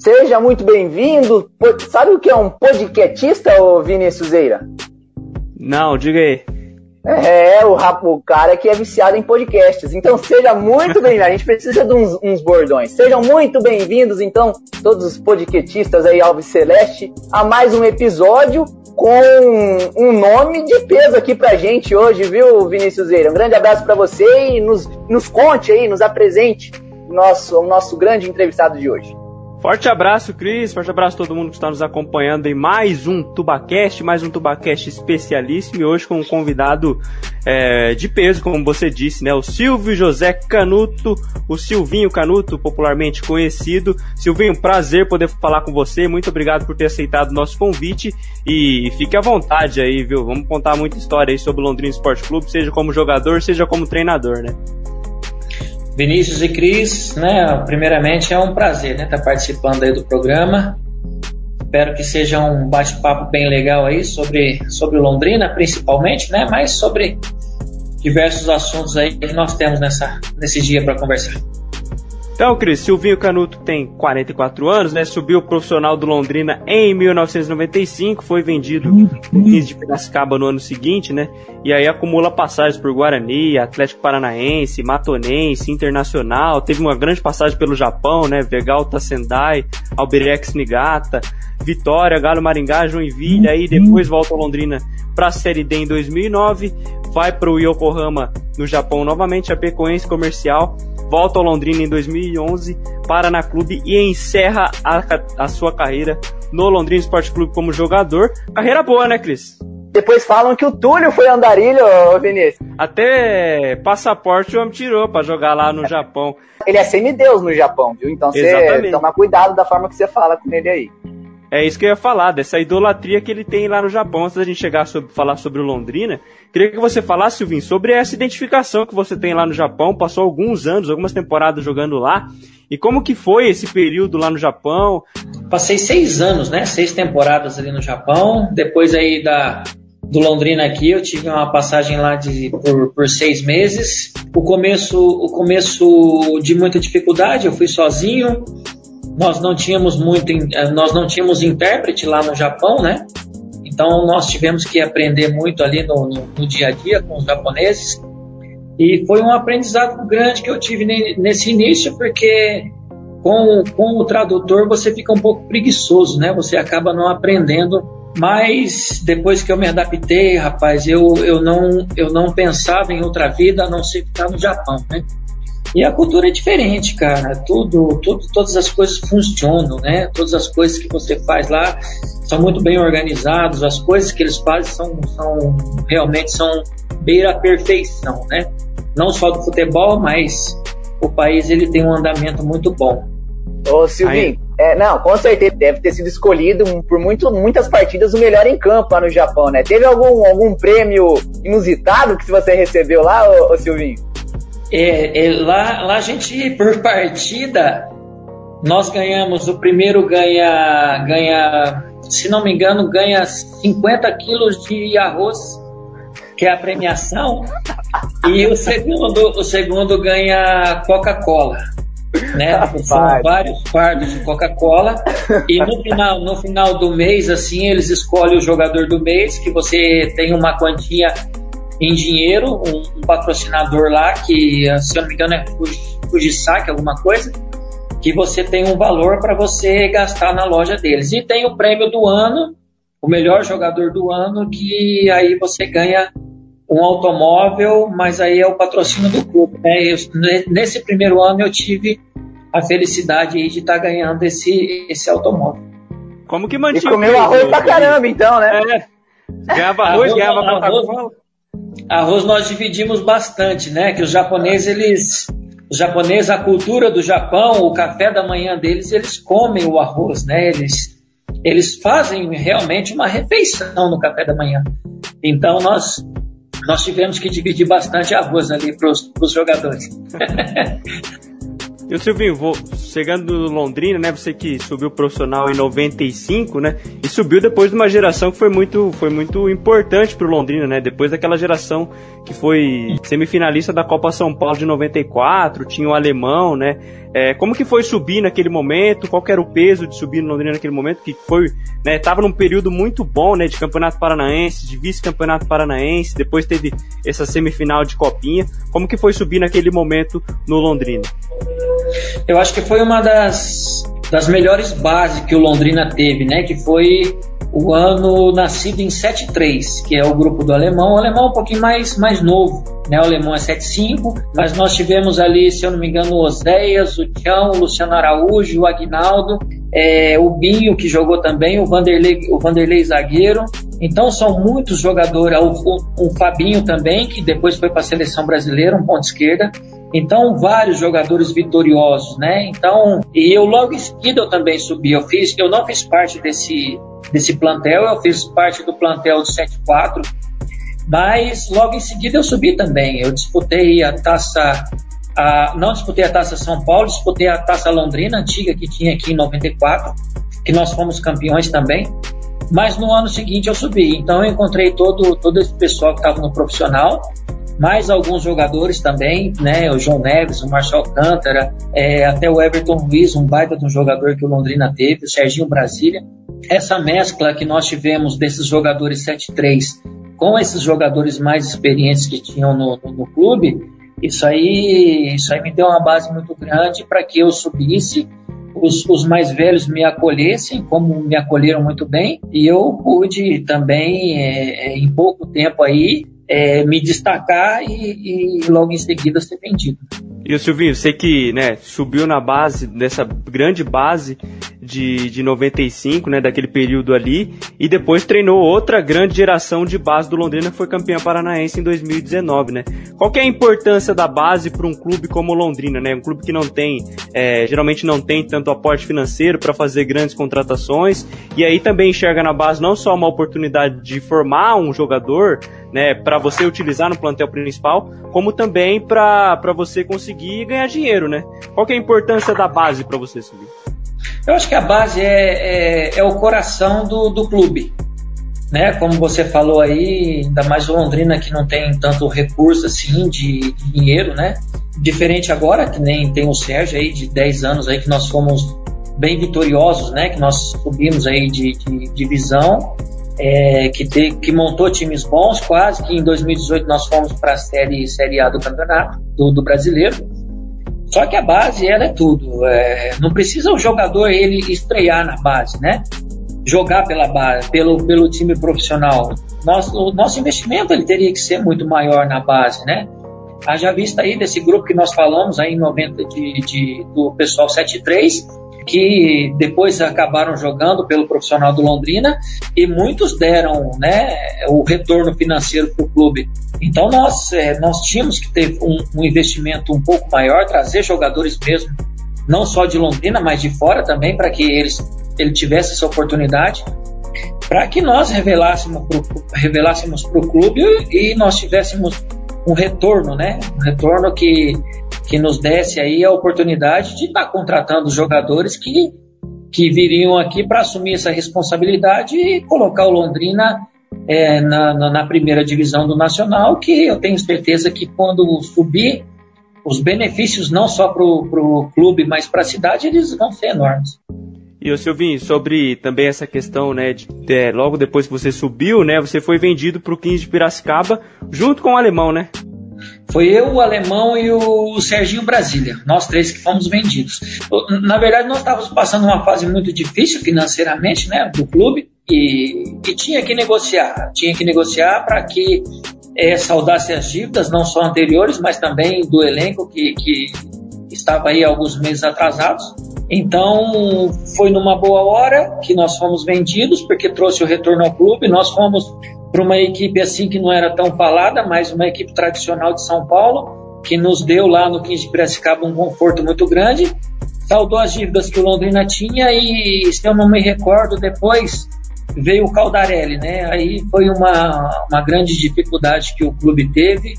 Seja muito bem-vindo. Sabe o que é um podcastista, ô Vinícius Eira? Não, diga aí. É, o, o cara que é viciado em podcasts. Então seja muito bem-vindo. A gente precisa de uns, uns bordões. Sejam muito bem-vindos, então, todos os podcastistas aí, Alves Celeste, a mais um episódio com um nome de peso aqui pra gente hoje, viu, Vinícius Eira? Um grande abraço para você e nos, nos conte aí, nos apresente nosso, o nosso grande entrevistado de hoje. Forte abraço, Cris. Forte abraço a todo mundo que está nos acompanhando em mais um Tubacast, mais um Tubacast especialíssimo e hoje com um convidado é, de peso, como você disse, né? O Silvio José Canuto, o Silvinho Canuto, popularmente conhecido. Silvinho, prazer poder falar com você. Muito obrigado por ter aceitado o nosso convite e fique à vontade aí, viu? Vamos contar muita história aí sobre o Londrina Esporte Clube, seja como jogador, seja como treinador, né? Vinícius e Cris, né? Primeiramente é um prazer, né, estar tá participando aí do programa. Espero que seja um bate-papo bem legal aí sobre sobre Londrina, principalmente, né? Mas sobre diversos assuntos aí que nós temos nessa nesse dia para conversar. Então, Cris, Silvinho Canuto tem 44 anos, né? Subiu profissional do Londrina em 1995, foi vendido no 15 de Piracicaba no ano seguinte, né? E aí acumula passagens por Guarani, Atlético Paranaense, Matonense, Internacional, teve uma grande passagem pelo Japão, né? Vegalta Sendai, Albirex Nigata, Vitória, Galo Maringá, Joinville, aí depois volta ao Londrina para a Série D em 2009, vai para o Yokohama no Japão novamente, a Pecoense Comercial, volta ao Londrina em 2011, para na clube e encerra a, a sua carreira no Londrina Esporte Clube como jogador. Carreira boa, né, Cris? Depois falam que o Túlio foi andarilho, Vinícius. Até passaporte o homem tirou pra jogar lá no Japão. Ele é semideus no Japão, viu? Então você toma cuidado da forma que você fala com ele aí. É isso que eu ia falar, dessa idolatria que ele tem lá no Japão. Antes da gente chegar a falar sobre o Londrina, queria que você falasse, Silvinho, sobre essa identificação que você tem lá no Japão. Passou alguns anos, algumas temporadas jogando lá. E como que foi esse período lá no Japão? Passei seis anos, né? Seis temporadas ali no Japão. Depois aí da, do Londrina aqui, eu tive uma passagem lá de, por, por seis meses. O começo, o começo de muita dificuldade, eu fui sozinho nós não tínhamos muito, eh, nós não tínhamos intérprete lá no Japão, né? Então nós tivemos que aprender muito ali no, no, no dia a dia com os japoneses e foi um aprendizado grande que eu tive nesse início porque com, com o tradutor você fica um pouco preguiçoso, né? Você acaba não aprendendo. Mas depois que eu me adaptei, rapaz, eu, eu, não, eu não pensava em outra vida a não ser ficar no Japão, né? E a cultura é diferente, cara. Tudo, tudo, todas as coisas funcionam, né? Todas as coisas que você faz lá são muito bem organizadas. As coisas que eles fazem são, são realmente são beira a perfeição, né? Não só do futebol, mas o país ele tem um andamento muito bom. Ô Silvinho, é, não, com certeza deve ter sido escolhido por muito, muitas partidas o melhor em campo lá no Japão, né? Teve algum, algum prêmio inusitado que você recebeu lá, ô, ô Silvinho? É, é, lá, lá a gente, por partida, nós ganhamos, o primeiro ganha, ganha, se não me engano, ganha 50 quilos de arroz, que é a premiação, e o segundo, o segundo ganha Coca-Cola. Né? São vários fardos de Coca-Cola e no final, no final do mês, assim, eles escolhem o jogador do mês, que você tem uma quantia em dinheiro, um, um, patrocinador lá, que se eu não me engano é Fujisaque, alguma coisa, que você tem um valor para você gastar na loja deles. E tem o prêmio do ano, o melhor jogador do ano, que aí você ganha um automóvel, mas aí é o patrocínio do clube. Né? Eu, nesse primeiro ano eu tive a felicidade de estar tá ganhando esse, esse automóvel. Como que mantinha? E comeu arroz pra caramba, então, né? É. Ganhava arroz, arroz ganhava Coca-Cola. Arroz nós dividimos bastante, né? Que os japoneses, eles. Os japoneses, a cultura do Japão, o café da manhã deles, eles comem o arroz, né? Eles, eles fazem realmente uma refeição no café da manhã. Então nós nós tivemos que dividir bastante arroz ali para os jogadores. E o Silvinho, vou, chegando no Londrina, né? Você que subiu profissional em 95, né? E subiu depois de uma geração que foi muito, foi muito importante pro Londrina, né? Depois daquela geração que foi semifinalista da Copa São Paulo de 94, tinha o alemão, né? É, como que foi subir naquele momento? Qual era o peso de subir no Londrina naquele momento? Que foi, né, tava num período muito bom, né, de Campeonato Paranaense, de vice-campeonato paranaense, depois teve essa semifinal de Copinha. Como que foi subir naquele momento no Londrina? Eu acho que foi uma das, das melhores bases que o Londrina teve, né, que foi o ano nascido em 73, que é o grupo do alemão. O alemão é um pouquinho mais, mais novo, né? O alemão é 75, mas nós tivemos ali, se eu não me engano, o Oséias, o Tião, o Luciano Araújo, o Aguinaldo, é, o Binho, que jogou também, o Vanderlei, o Vanderlei zagueiro. Então são muitos jogadores, o, o, o Fabinho também, que depois foi para a seleção brasileira, um ponto esquerda. Então, vários jogadores vitoriosos, né? Então, e eu logo em seguida eu também subi. Eu fiz, eu não fiz parte desse desse plantel, eu fiz parte do plantel do 74, mas logo em seguida eu subi também. Eu disputei a taça, a, não disputei a taça São Paulo, disputei a taça Londrina, antiga que tinha aqui em 94, que nós fomos campeões também. Mas no ano seguinte eu subi, então eu encontrei todo, todo esse pessoal que estava no profissional, mais alguns jogadores também, né? O João Neves, o Marcelo Cântara, é, até o Everton Luiz, um baita de um jogador que o Londrina teve, o Serginho Brasília essa mescla que nós tivemos desses jogadores 7-3 com esses jogadores mais experientes que tinham no, no, no, clube, isso aí, isso aí me deu uma base muito grande para que eu subisse, os, os, mais velhos me acolhessem, como me acolheram muito bem, e eu pude também, é, é em pouco tempo aí, é, me destacar e, e logo em seguida ser vendido. E o Silvinho, você que né, subiu na base, dessa grande base de, de 95, né, daquele período ali, e depois treinou outra grande geração de base do Londrina, que foi campeã paranaense em 2019, né? Qual é a importância da base para um clube como o Londrina, né? Um clube que não tem, é, geralmente não tem tanto aporte financeiro para fazer grandes contratações, e aí também enxerga na base não só uma oportunidade de formar um jogador, né, para você utilizar no plantel principal, como também para você conseguir ganhar dinheiro, né? Qual é a importância da base para você, subir? Eu acho que a base é, é, é, o coração do, do clube. Né? Como você falou aí, ainda mais Londrina que não tem tanto recurso assim de, de dinheiro, né? Diferente agora, que nem tem o Sérgio aí de 10 anos aí que nós fomos bem vitoriosos, né? Que nós subimos aí de, divisão é, que, que montou times bons, quase que em 2018 nós fomos para a série, série A do campeonato, do, do brasileiro. Só que a base ela é tudo. É, não precisa o jogador ele estrear na base, né? Jogar pela base, pelo, pelo time profissional. Nosso, o nosso investimento ele teria que ser muito maior na base, né? Haja vista aí desse grupo que nós falamos aí em 90 de, de do pessoal 73, que depois acabaram jogando pelo profissional do Londrina e muitos deram né, o retorno financeiro para o clube. Então nós, é, nós tínhamos que ter um, um, investimento um pouco maior, trazer jogadores mesmo, não só de Londrina, mas de fora também, para que eles ele tivesse essa oportunidade, para que nós revelássemos para o clube e nós tivéssemos um retorno, né? Um retorno que que nos desse aí a oportunidade de estar tá contratando jogadores que, que viriam aqui para assumir essa responsabilidade e colocar o Londrina é, na, na, na, primeira divisão do Nacional, que eu tenho certeza que quando subir, os benefícios não só para o clube, mas para a cidade, eles vão ser enormes. E o Silvinho, sobre também essa questão, né, de, de, logo depois que você subiu, né, você foi vendido para o 15 de Piracicaba junto com o alemão, né? Foi eu, o alemão e o Serginho Brasília, nós três que fomos vendidos. Na verdade, nós estávamos passando uma fase muito difícil financeiramente, né, do clube, e, e tinha que negociar, tinha que negociar para que é, saudasse as dívidas, não só anteriores, mas também do elenco que, que estava aí alguns meses atrasados. Então, foi numa boa hora que nós fomos vendidos, porque trouxe o retorno ao clube. Nós fomos para uma equipe assim que não era tão falada, mas uma equipe tradicional de São Paulo, que nos deu lá no 15 de Piracicaba um conforto muito grande, saldou as dívidas que o Londrina tinha e, se eu não me recordo, depois veio o Caldarelli, né? Aí foi uma, uma grande dificuldade que o clube teve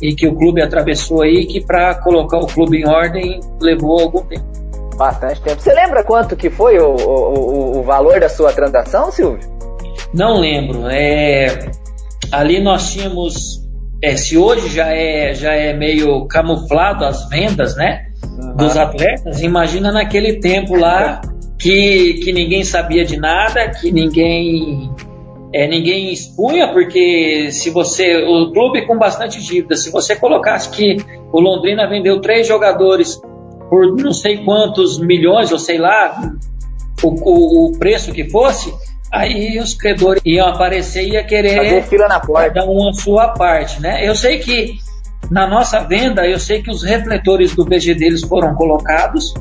e que o clube atravessou aí, que para colocar o clube em ordem levou algum tempo. Bastante tempo. Você lembra quanto que foi o, o, o valor da sua transação, Silvio? Não lembro. É, ali nós tínhamos, é, se hoje já é, já é meio camuflado as vendas, né? Uhum. dos atletas, imagina naquele tempo lá que, que ninguém sabia de nada, que ninguém é, ninguém expunha, porque se você. O clube com bastante dívida, se você colocasse que o Londrina vendeu três jogadores por não sei quantos milhões, ou sei lá, o, o, o preço que fosse, aí os credores iam aparecer e ia querer Fazer fila na porta. dar uma sua parte, né? Eu sei que na nossa venda, eu sei que os refletores do BG deles foram colocados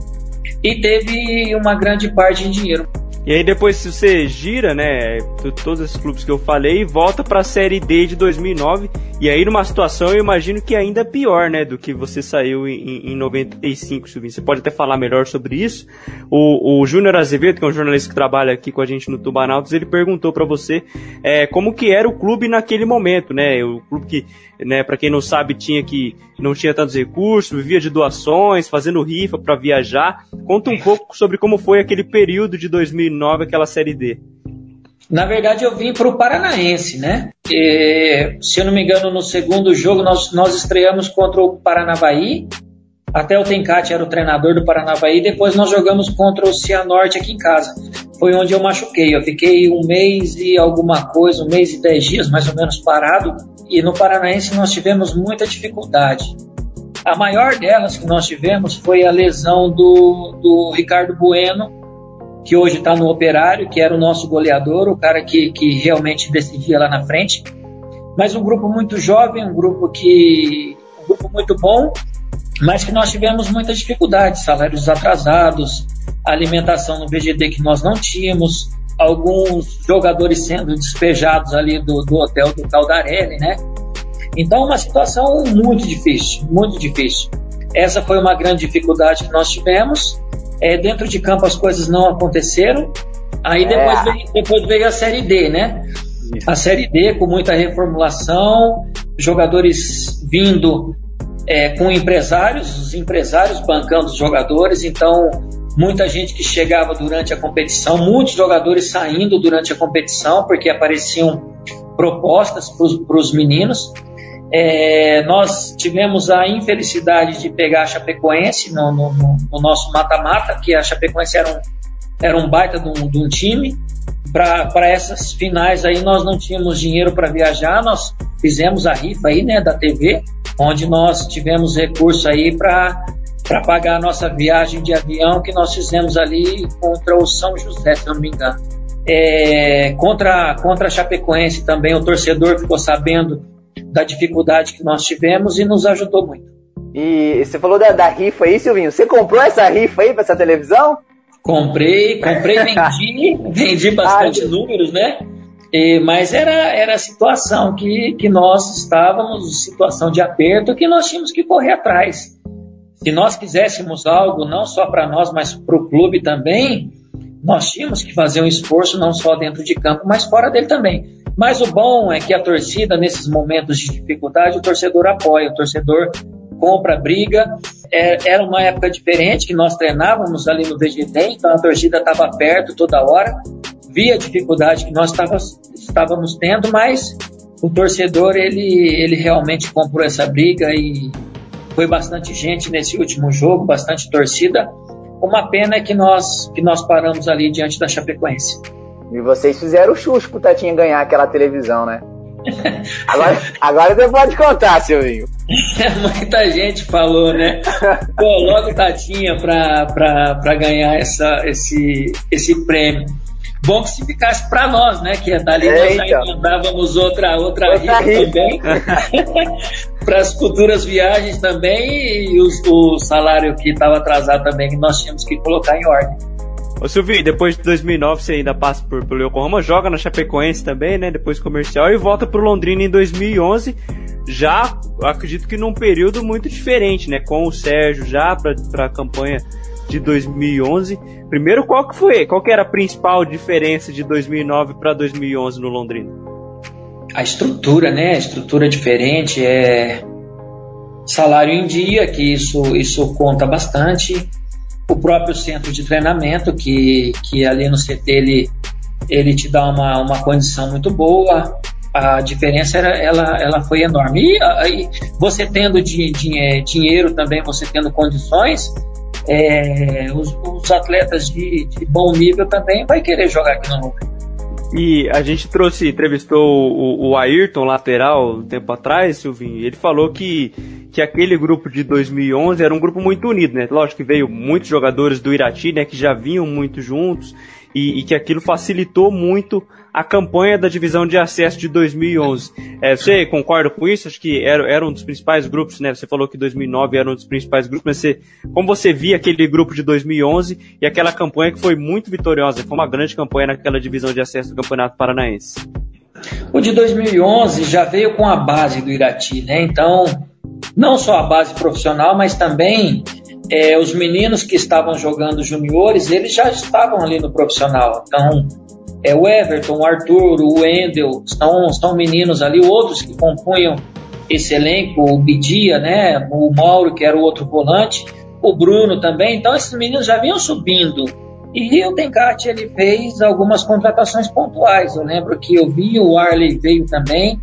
e teve uma grande parte em dinheiro. E aí depois se você gira, né, todos esses clubes que eu falei, volta para a Série D de 2009, e aí numa situação eu imagino que ainda pior, né, do que você saiu em, em 95, Silvinho. Você pode até falar melhor sobre isso. O, o Júnior Azevedo, que é um jornalista que trabalha aqui com a gente no Tubanautas, ele perguntou para você é, como que era o clube naquele momento, né, o clube que, né, para quem não sabe, tinha que não tinha tantos recursos, vivia de doações, fazendo rifa para viajar. Conta um pouco sobre como foi aquele período de 2009, aquela Série D. Na verdade, eu vim para o Paranaense, né? E, se eu não me engano, no segundo jogo nós, nós estreamos contra o Paranavaí. Até o Tencate era o treinador do Paranavaí. Depois nós jogamos contra o Cianorte aqui em casa. Foi onde eu machuquei. Eu fiquei um mês e alguma coisa, um mês e dez dias mais ou menos parado. E no Paranaense nós tivemos muita dificuldade. A maior delas que nós tivemos foi a lesão do, do Ricardo Bueno, que hoje está no Operário, que era o nosso goleador, o cara que, que realmente decidia lá na frente. Mas um grupo muito jovem, um grupo que um grupo muito bom, mas que nós tivemos muitas dificuldades, salários atrasados, alimentação no VGD que nós não tínhamos, alguns jogadores sendo despejados ali do, do hotel do Caldarelli, né? Então, uma situação muito difícil, muito difícil. Essa foi uma grande dificuldade que nós tivemos. É, dentro de campo as coisas não aconteceram. Aí depois, é. veio, depois veio a Série D, né? A Série D com muita reformulação, jogadores vindo é, com empresários, os empresários bancando os jogadores, então muita gente que chegava durante a competição, muitos jogadores saindo durante a competição porque apareciam propostas para os meninos. É, nós tivemos a infelicidade de pegar a Chapecoense no, no, no nosso mata-mata, que a Chapecoense era um, era um baita de um, de um time. Para essas finais aí nós não tínhamos dinheiro para viajar, nós fizemos a rifa aí, né, da TV, onde nós tivemos recurso aí para para pagar a nossa viagem de avião que nós fizemos ali contra o São José, se não me engano. É, contra, contra a Chapecoense também, o torcedor ficou sabendo da dificuldade que nós tivemos e nos ajudou muito. E você falou da, da rifa aí, Silvinho. Você comprou essa rifa aí para essa televisão? Comprei, comprei, vendi, vendi bastante números, né? E, mas era, era a situação que, que nós estávamos, situação de aperto, que nós tínhamos que correr atrás. Se nós quiséssemos algo, não só para nós, mas para o clube também, nós tínhamos que fazer um esforço não só dentro de campo, mas fora dele também. Mas o bom é que a torcida, nesses momentos de dificuldade, o torcedor apoia, o torcedor compra, briga. É, era uma época diferente que nós treinávamos ali no VGD, então a torcida estava perto toda hora, via a dificuldade que nós estávamos tendo, mas o torcedor ele, ele realmente comprou essa briga e foi bastante gente nesse último jogo, bastante torcida. Uma pena é que nós, que nós paramos ali diante da Chapecoense. E vocês fizeram o chute pro Tatinha ganhar aquela televisão, né? Agora, agora você pode contar, Silvinho. Muita gente falou, né? Pô, logo Tatinha pra, pra, pra ganhar essa, esse, esse prêmio. Bom que se ficasse para nós, né? Que dali é, nós então. mandávamos outra, outra, outra rifa também. para as futuras viagens também e os, o salário que estava atrasado também, que nós tínhamos que colocar em ordem. Ô Silvio, depois de 2009 você ainda passa por, pelo Yokohama, joga na Chapecoense também, né? Depois comercial e volta pro Londrina em 2011. Já acredito que num período muito diferente, né? Com o Sérgio já para a campanha de 2011. Primeiro, qual que foi? Qual que era a principal diferença de 2009 para 2011 no Londrina? A estrutura, né? A estrutura diferente é salário em dia, que isso isso conta bastante o próprio centro de treinamento, que, que ali no CT ele, ele te dá uma, uma condição muito boa. A diferença era, ela, ela foi enorme. E aí, você tendo de, de, dinheiro também, você tendo condições, é, os, os, atletas de, de, bom nível também vai querer jogar aqui no Londrina. E a gente trouxe, entrevistou o, o Ayrton, lateral, um tempo atrás, Silvinho, ele falou que, que aquele grupo de 2011 era um grupo muito unido, né? Lógico que veio muitos jogadores do Irati, né, que já vinham muito juntos, e, e que aquilo facilitou muito a campanha da divisão de acesso de 2011. É, você concorda com isso? Acho que era, era um dos principais grupos, né? Você falou que 2009 era um dos principais grupos, mas você, como você via aquele grupo de 2011 e aquela campanha que foi muito vitoriosa, foi uma grande campanha naquela divisão de acesso do Campeonato Paranaense. O de 2011 já veio com a base do Irati, né? Então, não só a base profissional, mas também é, os meninos que estavam jogando juniores, eles já estavam ali no profissional. Então, é, o Everton, o Arthur, o Wendel, estão, estão meninos ali, outros que compunham esse elenco, o Bidia, né, o Mauro, que era o outro volante, o Bruno também, então esses meninos já vinham subindo. E o Tencate, ele fez algumas contratações pontuais, eu lembro que eu vi, o Arley veio também,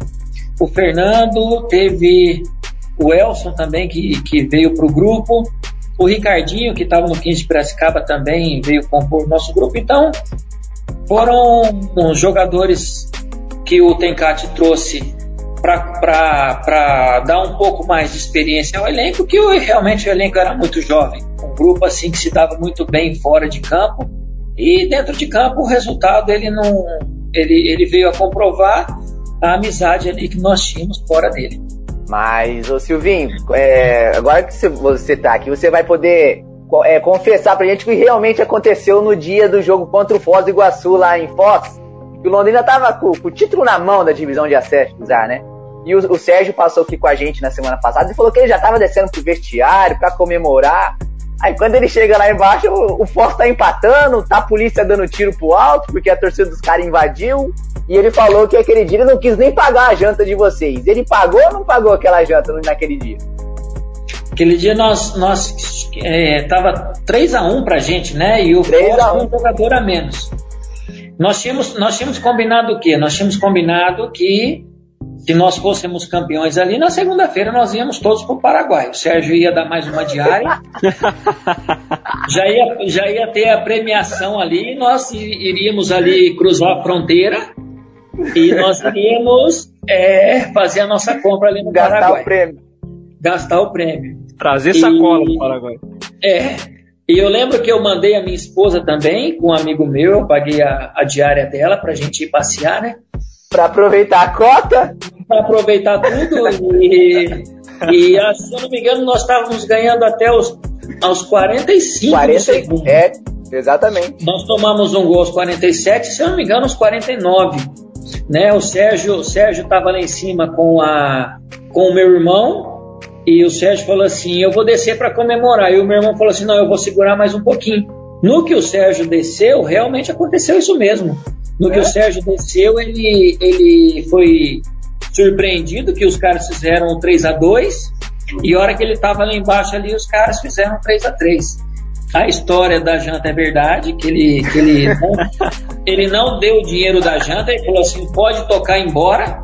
o Fernando, teve o Elson também, que, que veio para o grupo, o Ricardinho, que estava no 15 de Piracicaba, também veio compor o nosso grupo, então foram jogadores que o Tencate trouxe para dar um pouco mais de experiência ao elenco, que realmente o elenco era muito jovem. Um grupo assim que se dava muito bem fora de campo e dentro de campo o resultado ele não ele, ele veio a comprovar a amizade ali que nós tínhamos fora dele. Mas, ô Silvinho, é, agora que você está aqui, você vai poder é, confessar pra gente o que realmente aconteceu no dia do jogo contra o Foz do Iguaçu lá em Foz. Que o Londrina tava com, com, o título na mão da divisão de acesso, já, né? E o, o, Sérgio passou aqui com a gente na semana passada e falou que ele já tava descendo pro vestiário para comemorar. Aí quando ele chega lá embaixo, o, o Foz tá empatando, tá a polícia dando tiro pro alto, porque a torcida dos caras invadiu. E ele falou que aquele dia ele não quis nem pagar a janta de vocês. Ele pagou ou não pagou aquela janta naquele dia? Aquele dia nós, nós é, tava 3 a 1 pra gente, né? E o Foz um jogador a menos. Nós tínhamos, nós tínhamos combinado o quê? Nós tínhamos combinado que se nós fôssemos campeões ali, na segunda-feira nós íamos todos para o Paraguai. O Sérgio ia dar mais uma diária, já, ia, já ia ter a premiação ali, nós iríamos ali cruzar a fronteira e nós iríamos é, fazer a nossa compra ali no Gastar Paraguai. O prêmio. Gastar o prêmio. Trazer sacola e, Paraguai. É. E eu lembro que eu mandei a minha esposa também, com um amigo meu, eu paguei a, a diária dela pra gente ir passear, né? Pra aproveitar a cota? Pra aproveitar tudo. e, e se eu não me engano, nós estávamos ganhando até os, aos 45 40, segundos. É, exatamente. Nós tomamos um gol aos 47, se eu não me engano, aos 49. Né? O Sérgio o Sérgio estava lá em cima com, a, com o meu irmão e o Sérgio falou assim: Eu vou descer para comemorar. E o meu irmão falou assim: Não, eu vou segurar mais um pouquinho. No que o Sérgio desceu, realmente aconteceu isso mesmo. No é? que o Sérgio desceu, ele, ele foi surpreendido que os caras fizeram 3 a 2 e a hora que ele estava lá embaixo ali, os caras fizeram 3 a 3 A história da janta é verdade, que ele, que ele, não, ele não deu o dinheiro da janta, ele falou assim, pode tocar embora,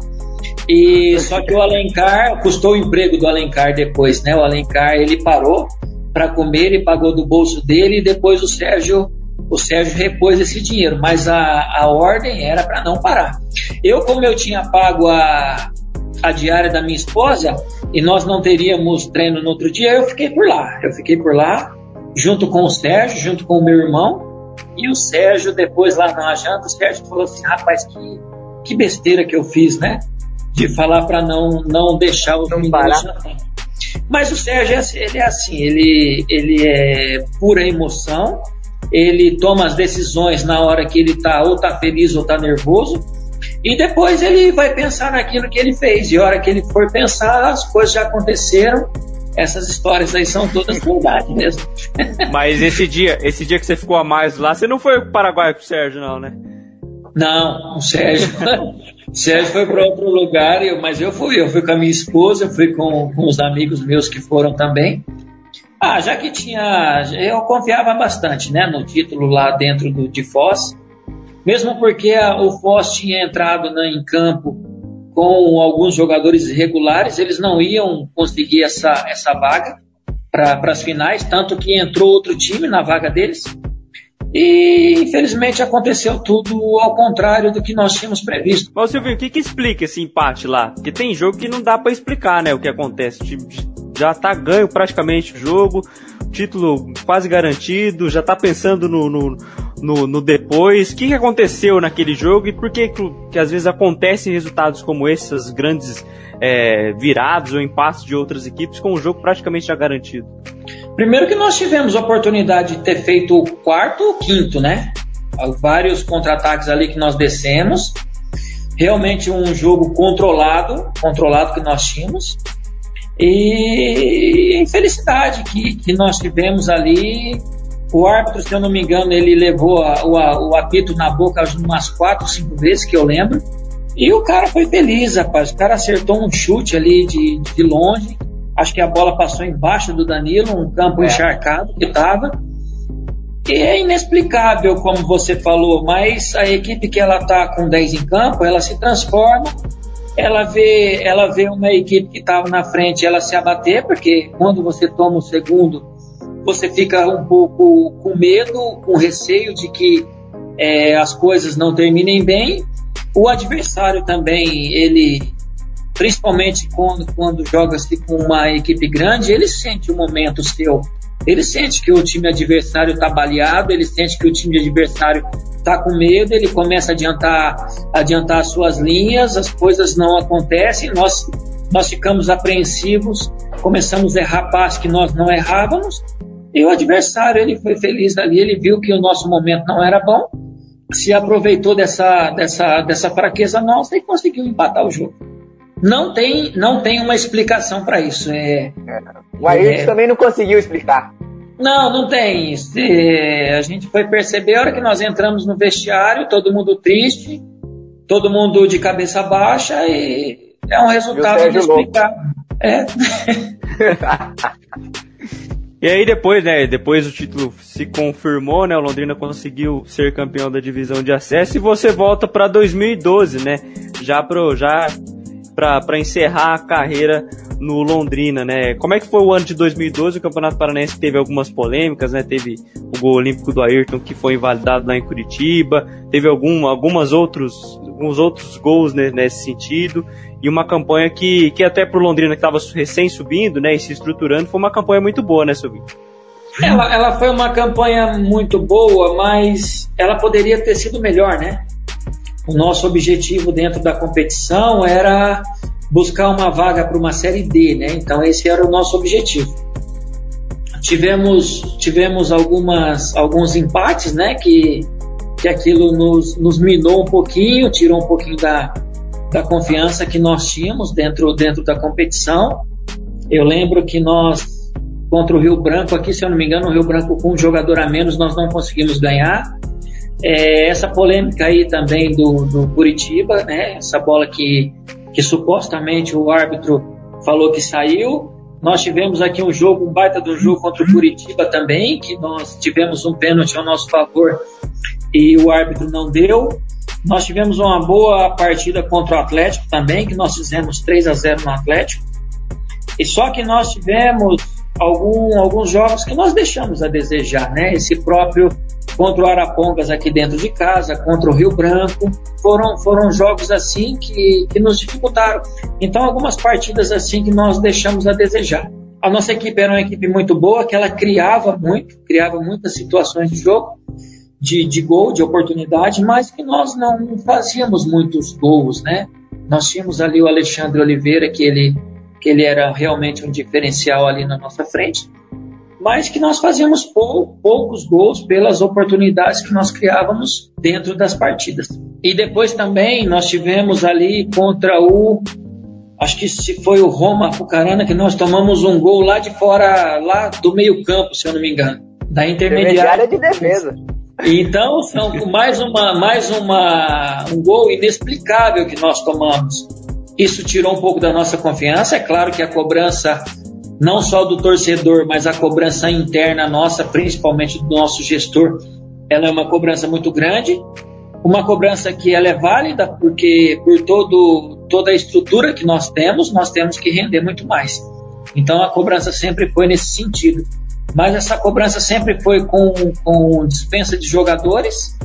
e só que o Alencar custou o emprego do Alencar depois, né? O Alencar ele parou para comer, ele pagou do bolso dele e depois o Sérgio o Sérgio repôs esse dinheiro, mas a, a ordem era para não parar. Eu, como eu tinha pago a, a diária da minha esposa e nós não teríamos treino no outro dia, eu fiquei por lá. Eu fiquei por lá, junto com o Sérgio, junto com o meu irmão. E o Sérgio, depois lá na janta, o Sérgio falou assim: rapaz, que, que besteira que eu fiz, né? De falar para não, não deixar os não parar. Mas o Sérgio é assim, ele é assim, ele, ele é pura emoção, ele toma as decisões na hora que ele está ou tá feliz ou tá nervoso, e depois ele vai pensar naquilo que ele fez. E a hora que ele for pensar, as coisas já aconteceram. Essas histórias aí são todas verdade mesmo. Mas esse dia, esse dia que você ficou a mais lá, você não foi para o Paraguai com o Sérgio, não, né? Não, o Sérgio, Sérgio foi para outro lugar, mas eu fui, eu fui com a minha esposa, eu fui com, com os amigos meus que foram também. Ah, já que tinha, eu confiava bastante, né, no título lá dentro do, de Foz, mesmo porque a, o Foz tinha entrado né, em campo com alguns jogadores irregulares, eles não iam conseguir essa, essa vaga. para as finais, tanto que entrou outro time na vaga deles. E infelizmente aconteceu tudo ao contrário do que nós tínhamos previsto. Mas Silvio, o que, que explica esse empate lá? Porque tem jogo que não dá para explicar, né, o que acontece. Já tá ganho praticamente o jogo, título quase garantido, já tá pensando no, no, no, no depois. O que, que aconteceu naquele jogo e por que, que, que às vezes acontecem resultados como esses, grandes é, virados ou empates de outras equipes com o jogo praticamente já garantido? Primeiro que nós tivemos a oportunidade de ter feito o quarto ou quinto, né? Vários contra-ataques ali que nós descemos. Realmente um jogo controlado, controlado que nós tínhamos. E infelicidade que, que nós tivemos ali. O árbitro, se eu não me engano, ele levou a, o, a, o apito na boca umas quatro, cinco vezes que eu lembro. E o cara foi feliz, rapaz. O cara acertou um chute ali de, de longe. Acho que a bola passou embaixo do Danilo, um campo é. encharcado que estava. E é inexplicável, como você falou, mas a equipe que ela tá com 10 em campo, ela se transforma ela vê, ela vê uma equipe que estava na frente ela se abater, porque quando você toma o segundo, você fica um pouco com medo, com receio de que é, as coisas não terminem bem. O adversário também, ele, principalmente quando, quando joga-se com uma equipe grande, ele sente o momento seu ele sente que o time adversário está baleado, ele sente que o time adversário está com medo, ele começa a adiantar, adiantar as suas linhas, as coisas não acontecem, nós, nós ficamos apreensivos, começamos a errar passos que nós não errávamos, e o adversário ele foi feliz ali, ele viu que o nosso momento não era bom, se aproveitou dessa, dessa, dessa fraqueza nossa e conseguiu empatar o jogo. Não tem, não tem uma explicação para isso. É, é. O Ayrton é, também não conseguiu explicar. Não, não tem. a gente foi perceber a hora que nós entramos no vestiário, todo mundo triste, todo mundo de cabeça baixa e é um resultado inexplicável. É. e aí depois, né, depois o título se confirmou, né, o Londrina conseguiu ser campeão da divisão de acesso e você volta para 2012, né, já pro já para encerrar a carreira no Londrina, né? Como é que foi o ano de 2012? O Campeonato Paranaense teve algumas polêmicas, né? Teve o gol olímpico do Ayrton que foi invalidado lá em Curitiba, teve algum, algumas outros, alguns outros gols né, nesse sentido e uma campanha que, que até pro Londrina que estava recém subindo, né, e se estruturando, foi uma campanha muito boa, né, Silvio? Ela, ela foi uma campanha muito boa, mas ela poderia ter sido melhor, né? O nosso objetivo dentro da competição era buscar uma vaga para uma série D, né? Então esse era o nosso objetivo. Tivemos tivemos algumas alguns empates, né? Que que aquilo nos, nos minou um pouquinho, tirou um pouquinho da, da confiança que nós tínhamos dentro dentro da competição. Eu lembro que nós contra o Rio Branco aqui, se eu não me engano, o Rio Branco com um jogador a menos nós não conseguimos ganhar. É, essa polêmica aí também do, do Curitiba, né? Essa bola que, que supostamente o árbitro falou que saiu. Nós tivemos aqui um jogo, um baita do jogo contra o Curitiba também, que nós tivemos um pênalti ao nosso favor e o árbitro não deu. Nós tivemos uma boa partida contra o Atlético também, que nós fizemos 3 a 0 no Atlético. E só que nós tivemos algum, alguns jogos que nós deixamos a desejar, né? Esse próprio contra o Arapongas aqui dentro de casa, contra o Rio Branco, foram, foram jogos assim que, que nos dificultaram. Então, algumas partidas assim que nós deixamos a desejar. A nossa equipe era uma equipe muito boa, que ela criava muito, criava muitas situações de jogo, de, de gol, de oportunidade, mas que nós não fazíamos muitos gols, né? Nós tínhamos ali o Alexandre Oliveira, que ele, que ele era realmente um diferencial ali na nossa frente, mas que nós fazíamos pou, poucos gols pelas oportunidades que nós criávamos dentro das partidas. E depois também nós tivemos ali contra o acho que se foi o Roma Pucarana que nós tomamos um gol lá de fora, lá do meio campo, se eu não me engano, da intermediária de defesa. Então, são mais uma mais uma um gol inexplicável que nós tomamos. Isso tirou um pouco da nossa confiança. É claro que a cobrança não só do torcedor, mas a cobrança interna nossa, principalmente do nosso gestor, ela é uma cobrança muito grande, uma cobrança que ela é válida porque por todo, toda a estrutura que nós temos, nós temos que render muito mais. Então a cobrança sempre foi nesse sentido. Mas essa cobrança sempre foi com, com dispensa de jogadores,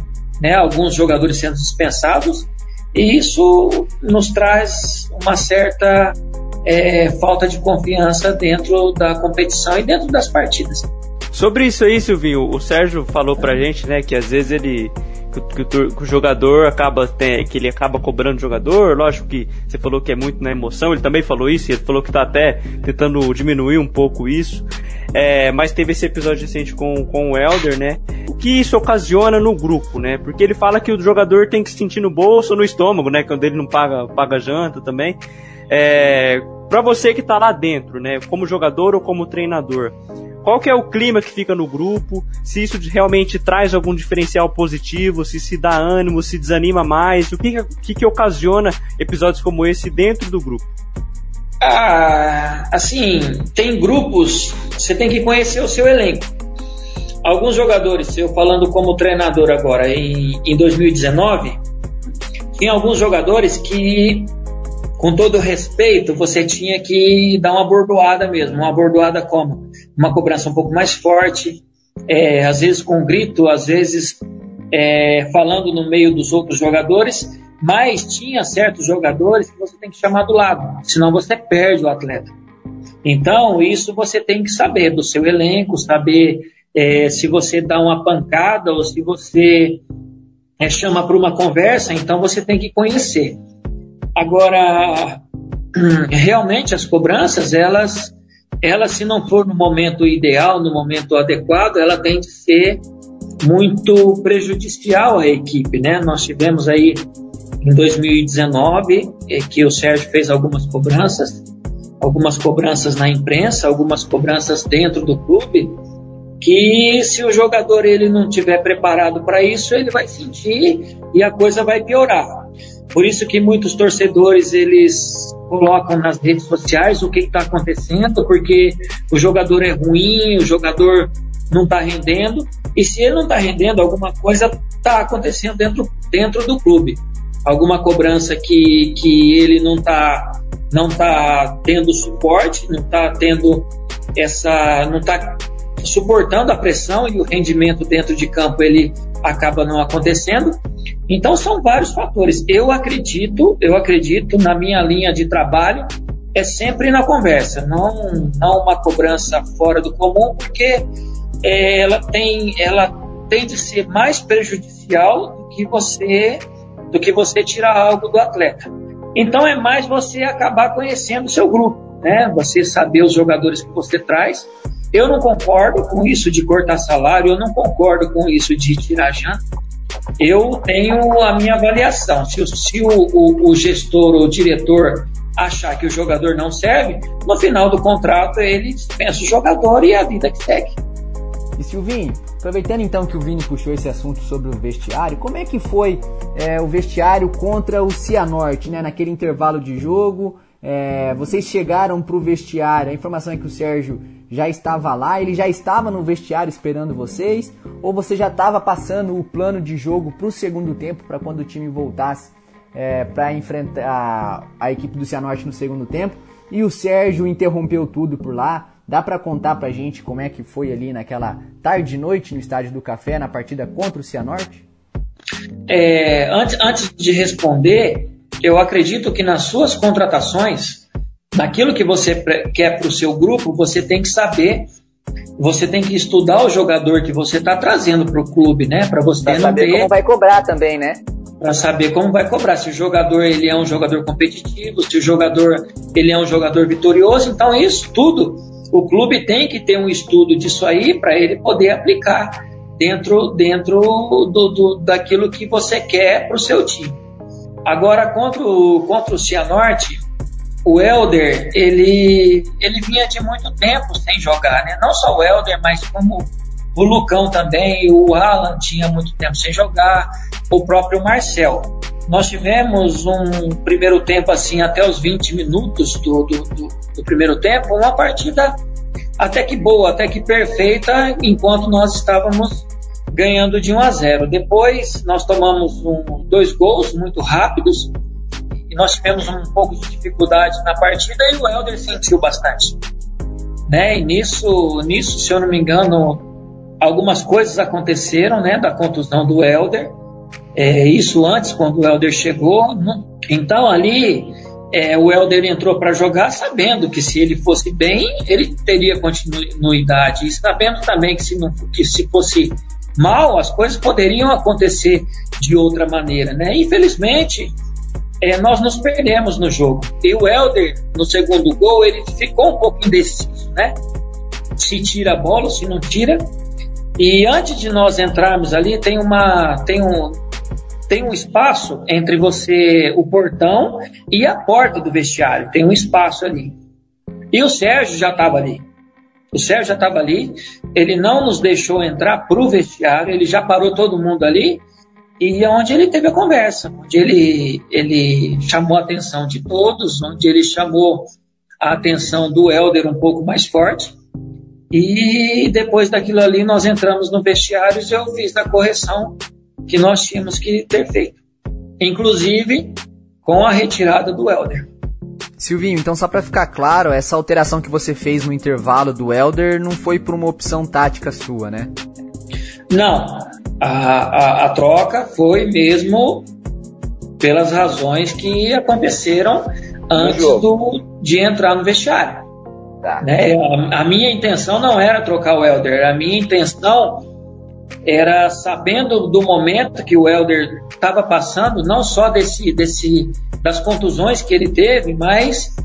né, alguns jogadores sendo dispensados, e isso nos traz uma certa é, falta de confiança dentro da competição e dentro das partidas. Sobre isso aí, Silvinho, o Sérgio falou pra gente, né, que às vezes ele que, que, que, o jogador acaba tem, que ele acaba cobrando o jogador, lógico que você falou que é muito na emoção, ele também falou isso, ele falou que tá até tentando diminuir um pouco isso. É, mas teve esse episódio recente com, com o Elder, né? O que isso ocasiona no grupo, né? Porque ele fala que o jogador tem que se sentir no bolso ou no estômago, né? Quando ele não paga, paga janta também. É, para você que tá lá dentro, né? Como jogador ou como treinador, qual que é o clima que fica no grupo, se isso realmente traz algum diferencial positivo, se se dá ânimo, se desanima mais, o que, que, que ocasiona episódios como esse dentro do grupo? Ah, assim, tem grupos, você tem que conhecer o seu elenco. Alguns jogadores, eu falando como treinador agora, em, em 2019, tinha alguns jogadores que com todo respeito, você tinha que dar uma bordoada mesmo. Uma bordoada como? Uma cobrança um pouco mais forte, é, às vezes com grito, às vezes é, falando no meio dos outros jogadores, mas tinha certos jogadores que você tem que chamar do lado, senão você perde o atleta. Então, isso você tem que saber do seu elenco, saber é, se você dá uma pancada ou se você é, chama para uma conversa, então você tem que conhecer. Agora, realmente as cobranças, elas, elas se não for no momento ideal, no momento adequado, ela tem de ser muito prejudicial à equipe, né? Nós tivemos aí em 2019 é, que o Sérgio fez algumas cobranças, algumas cobranças na imprensa, algumas cobranças dentro do clube, que se o jogador ele não tiver preparado para isso, ele vai sentir e a coisa vai piorar. Por isso que muitos torcedores eles colocam nas redes sociais o que está acontecendo, porque o jogador é ruim, o jogador não está rendendo, e se ele não está rendendo, alguma coisa está acontecendo dentro, dentro do clube. Alguma cobrança que, que ele não está não tá tendo suporte, não está tendo essa. não está suportando a pressão e o rendimento dentro de campo ele acaba não acontecendo. Então são vários fatores. Eu acredito, eu acredito na minha linha de trabalho é sempre na conversa, não não uma cobrança fora do comum, porque é, ela tem ela tem de ser mais prejudicial do que você do que você tirar algo do atleta. Então é mais você acabar conhecendo o seu grupo, né? Você saber os jogadores que você traz. Eu não concordo com isso de cortar salário, eu não concordo com isso de tirar janta eu tenho a minha avaliação. Se, se o, o, o, gestor ou o diretor achar que o jogador não serve, no final do contrato ele dispensa o jogador e a vida que segue. E Silvinho, aproveitando então que o Vini puxou esse assunto sobre o vestiário, como é que foi é, o vestiário contra o Cianorte, né, naquele intervalo de jogo? É, vocês chegaram para o vestiário, a informação é que o Sérgio já estava lá, ele já estava no vestiário esperando vocês, ou você já estava passando o plano de jogo para o segundo tempo, para quando o time voltasse é, para enfrentar a, a, equipe do Cianorte no segundo tempo, e o Sérgio interrompeu tudo por lá. Dá para contar para gente como é que foi ali naquela tarde e noite no estádio do Café, na partida contra o Cianorte? É, antes, antes de responder, eu acredito que nas suas contratações naquilo que você quer para o seu grupo, você tem que saber, você tem que estudar o jogador que você está trazendo para o clube, né? Para você pra saber ter, como vai cobrar também, né? Para saber como vai cobrar. Se o jogador ele é um jogador competitivo, se o jogador ele é um jogador vitorioso, então isso tudo o clube tem que ter um estudo disso aí para ele poder aplicar dentro dentro do, do daquilo que você quer para o seu time. Agora contra o contra o Cianorte o Elder, ele, ele vinha de muito tempo sem jogar, né? Não só o Elder, mas como o Lucão também, o Alan tinha muito tempo sem jogar, o próprio Marcel. Nós tivemos um primeiro tempo assim, até os 20 minutos do, do, do, do primeiro tempo, uma partida até que boa, até que perfeita, enquanto nós estávamos ganhando de 1 a 0. Depois nós tomamos um, dois gols muito rápidos, e nós tivemos um pouco de dificuldade na partida e o Helder sentiu bastante. né? E nisso, nisso, se eu não me engano, algumas coisas aconteceram, né? Da contusão do Elder. É, isso antes, quando o Elder chegou. Então ali é, o Elder entrou para jogar sabendo que se ele fosse bem, ele teria continuidade. E sabendo também que se, não, que se fosse mal, as coisas poderiam acontecer de outra maneira. Né? Infelizmente, é, nós nos perdemos no jogo. E o Helder, no segundo gol, ele ficou um pouco indeciso, né? Se tira a bola, se não tira. E antes de nós entrarmos ali, tem uma, tem um, tem um espaço entre você, o portão e a porta do vestiário. Tem um espaço ali. E o Sérgio já estava ali. O Sérgio já estava ali. Ele não nos deixou entrar para o vestiário. Ele já parou todo mundo ali e é onde ele teve a conversa, onde ele, ele chamou a atenção de todos, onde ele chamou a atenção do Helder um pouco mais forte. E depois daquilo ali, nós entramos no vestiário e eu fiz a correção que nós tínhamos que ter feito. Inclusive com a retirada do Helder. Silvinho, então só para ficar claro, essa alteração que você fez no intervalo do Elder não foi por uma opção tática sua, né? Não, a, a, a troca foi mesmo pelas razões que aconteceram antes do, de entrar no vestiário. Tá. Né? A, a, minha intenção não era trocar o Elder, a minha intenção era sabendo do momento que o Elder estava passando, não só desse, desse das contusões que ele teve, mas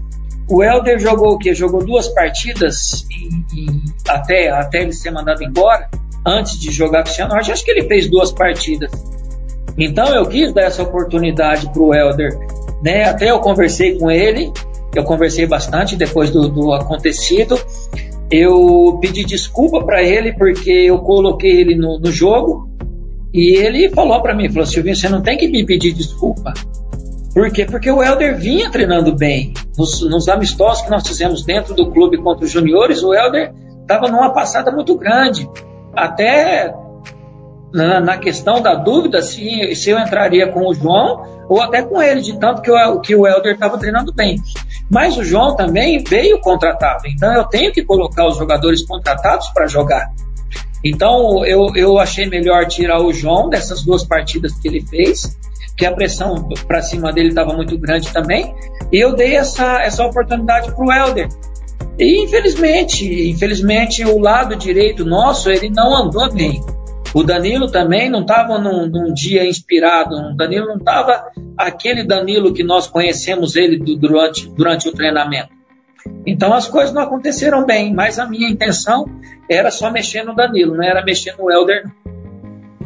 o Elder jogou o que? Jogou duas partidas e, e até, até ele ser mandado embora antes de jogar com o Cianorte, acho que ele fez duas partidas. Então eu quis dar essa oportunidade para o Helder. Né? Até eu conversei com ele, eu conversei bastante depois do, do acontecido. Eu pedi desculpa para ele porque eu coloquei ele no, no jogo e ele falou para mim, falou, Silvinho, você não tem que me pedir desculpa. Por quê? Porque o Helder vinha treinando bem. Nos, nos amistosos que nós fizemos dentro do clube contra os juniores, o Helder estava numa passada muito grande até na, na, questão da dúvida se, se eu entraria com o João ou até com ele, de tanto que o, que o Helder estava treinando bem. Mas o João também veio contratado, então eu tenho que colocar os jogadores contratados para jogar. Então eu, eu achei melhor tirar o João dessas duas partidas que ele fez, que a pressão para cima dele estava muito grande também, e eu dei essa, essa oportunidade para o Helder. E infelizmente, infelizmente o lado direito nosso ele não andou bem. O Danilo também não estava num, num, dia inspirado. O Danilo não estava aquele Danilo que nós conhecemos ele do, durante, durante o treinamento. Então as coisas não aconteceram bem, mas a minha intenção era só mexer no Danilo, não era mexer no Helder.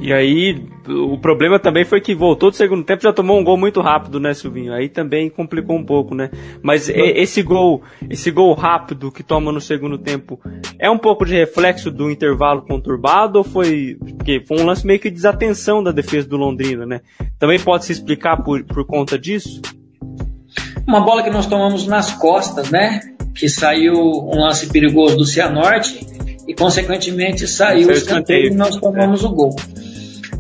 E aí, o problema também foi que voltou do segundo tempo já tomou um gol muito rápido, né, Silvinho? Aí também complicou um pouco, né? Mas esse gol, esse gol rápido que toma no segundo tempo, é um pouco de reflexo do intervalo conturbado ou foi porque foi um lance meio que de desatenção da defesa do Londrina, né? Também pode se explicar por, por conta disso? Uma bola que nós tomamos nas costas, né? Que saiu um lance perigoso do Cianorte e consequentemente saiu o escanteio e nós tomamos é. o gol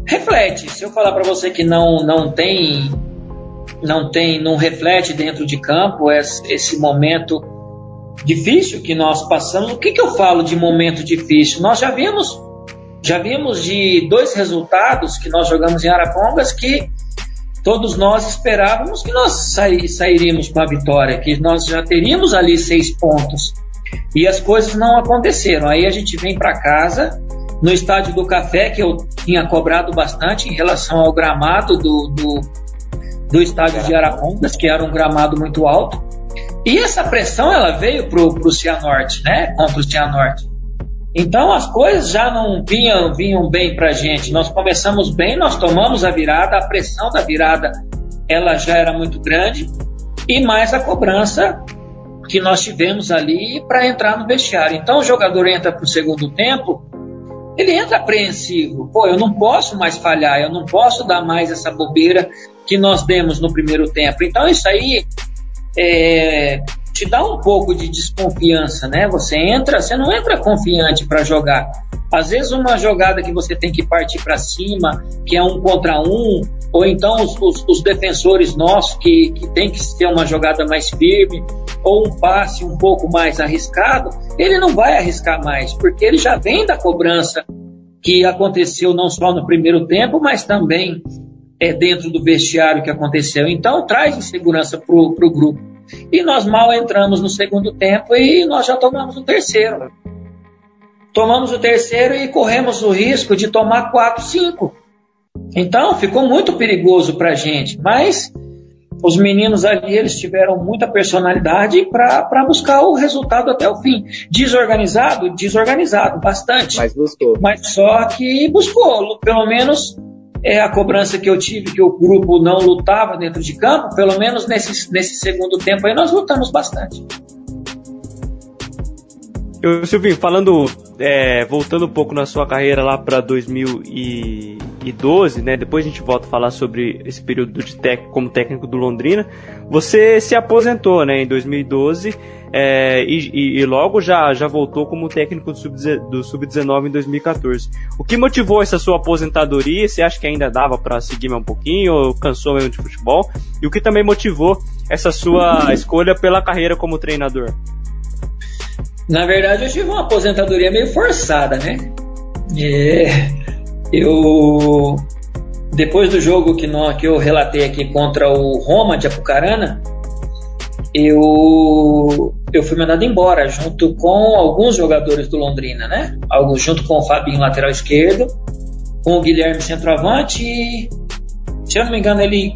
reflete. Se eu falar para você que não, não tem, não tem, não reflete dentro de campo esse, momento difícil que nós passamos, o que, que eu falo de momento difícil? Nós já vimos, já vimos de dois resultados que nós jogamos em Arapongas que todos nós esperávamos que nós sairíamos com a vitória, que nós já teríamos ali seis pontos. E as coisas não aconteceram. Aí a gente vem para casa no estádio do Café, que eu tinha cobrado bastante em relação ao gramado do, do, do estádio de Arapongas, que era um gramado muito alto. E essa pressão ela veio para o Cianorte, né? Contra o Cianorte. Então as coisas já não vinham, vinham bem para a gente. Nós começamos bem, nós tomamos a virada, a pressão da virada ela já era muito grande e mais a cobrança que nós tivemos ali para entrar no vestiário. Então o jogador entra para o segundo tempo ele entra apreensivo. Pô, eu não posso mais falhar, eu não posso dar mais essa bobeira que nós demos no primeiro tempo. Então isso aí é, te dá um pouco de desconfiança, né? Você entra, você não entra confiante para jogar. Às vezes uma jogada que você tem que partir para cima, que é um contra um, ou então os, os, os defensores nossos que, que tem que ter uma jogada mais firme, ou um passe um pouco mais arriscado, ele não vai arriscar mais, porque ele já vem da cobrança que aconteceu não só no primeiro tempo, mas também é, dentro do vestiário que aconteceu. Então traz insegurança para o grupo. E nós mal entramos no segundo tempo e nós já tomamos o terceiro. Tomamos o terceiro e corremos o risco de tomar 4, 5. Então ficou muito perigoso para a gente. Mas os meninos ali eles tiveram muita personalidade para buscar o resultado até o fim. Desorganizado, desorganizado, bastante. Mas buscou. Mas só que buscou, pelo menos é a cobrança que eu tive, que o grupo não lutava dentro de campo, pelo menos nesse, nesse segundo tempo aí nós lutamos bastante. Eu, Silvinho, falando, é, voltando um pouco na sua carreira lá para 2012, né? Depois a gente volta a falar sobre esse período de tec, como técnico do Londrina. Você se aposentou, né, em 2012 é, e, e, logo já, já voltou como técnico do Sub-19 em 2014. O que motivou essa sua aposentadoria? Você acha que ainda dava para seguir mais um pouquinho ou cansou mesmo de futebol? E o que também motivou essa sua escolha pela carreira como treinador? Na verdade, eu tive uma aposentadoria meio forçada, né? É, eu depois do jogo que, nós, que eu relatei aqui contra o Roma de Apucarana, eu, eu fui mandado embora junto com alguns jogadores do Londrina, né? Alguns junto com o Fabinho, lateral esquerdo, com o Guilherme centroavante e, se eu não me engano, ele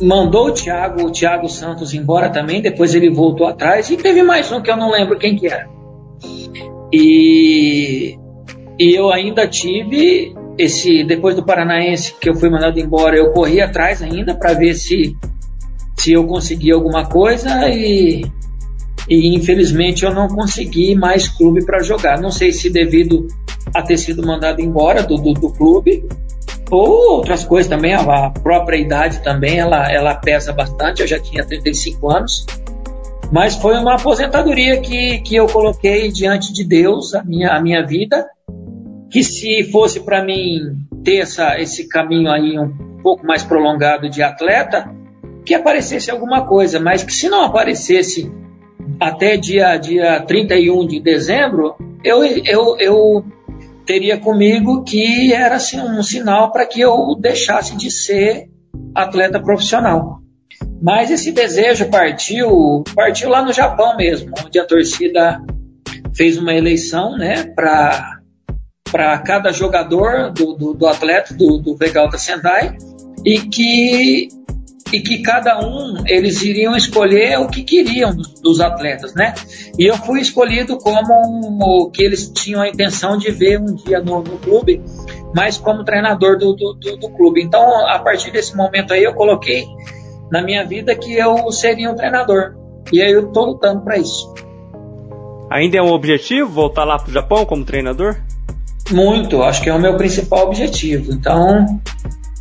mandou o Thiago, o Thiago Santos embora também, depois ele voltou atrás e teve mais um que eu não lembro quem que era. E, e eu ainda tive esse depois do Paranaense que eu fui mandado embora, eu corri atrás ainda para ver se se eu conseguia alguma coisa e, e infelizmente eu não consegui mais clube para jogar. Não sei se devido a ter sido mandado embora do, do, do clube ou outras coisas também, a própria idade também ela, ela pesa bastante. Eu já tinha 35 anos mas foi uma aposentadoria que, que eu coloquei diante de Deus, a minha, a minha vida, que se fosse para mim ter essa, esse caminho aí um pouco mais prolongado de atleta, que aparecesse alguma coisa, mas que se não aparecesse até dia, dia 31 de dezembro, eu, eu, eu teria comigo que era assim, um sinal para que eu deixasse de ser atleta profissional. Mas esse desejo partiu, partiu lá no Japão mesmo, onde a torcida fez uma eleição, né, para para cada jogador do, do, do atleta do, do Vegalta Sendai e que e que cada um eles iriam escolher o que queriam dos, atletas, né? E eu fui escolhido como um, que eles tinham a intenção de ver um dia no, no clube, mas como treinador do, do, do, clube. Então, a partir desse momento aí, eu coloquei na minha vida que eu seria um treinador. E aí eu estou lutando para isso. Ainda é um objetivo voltar lá para o Japão como treinador? Muito, acho que é o meu principal objetivo. Então,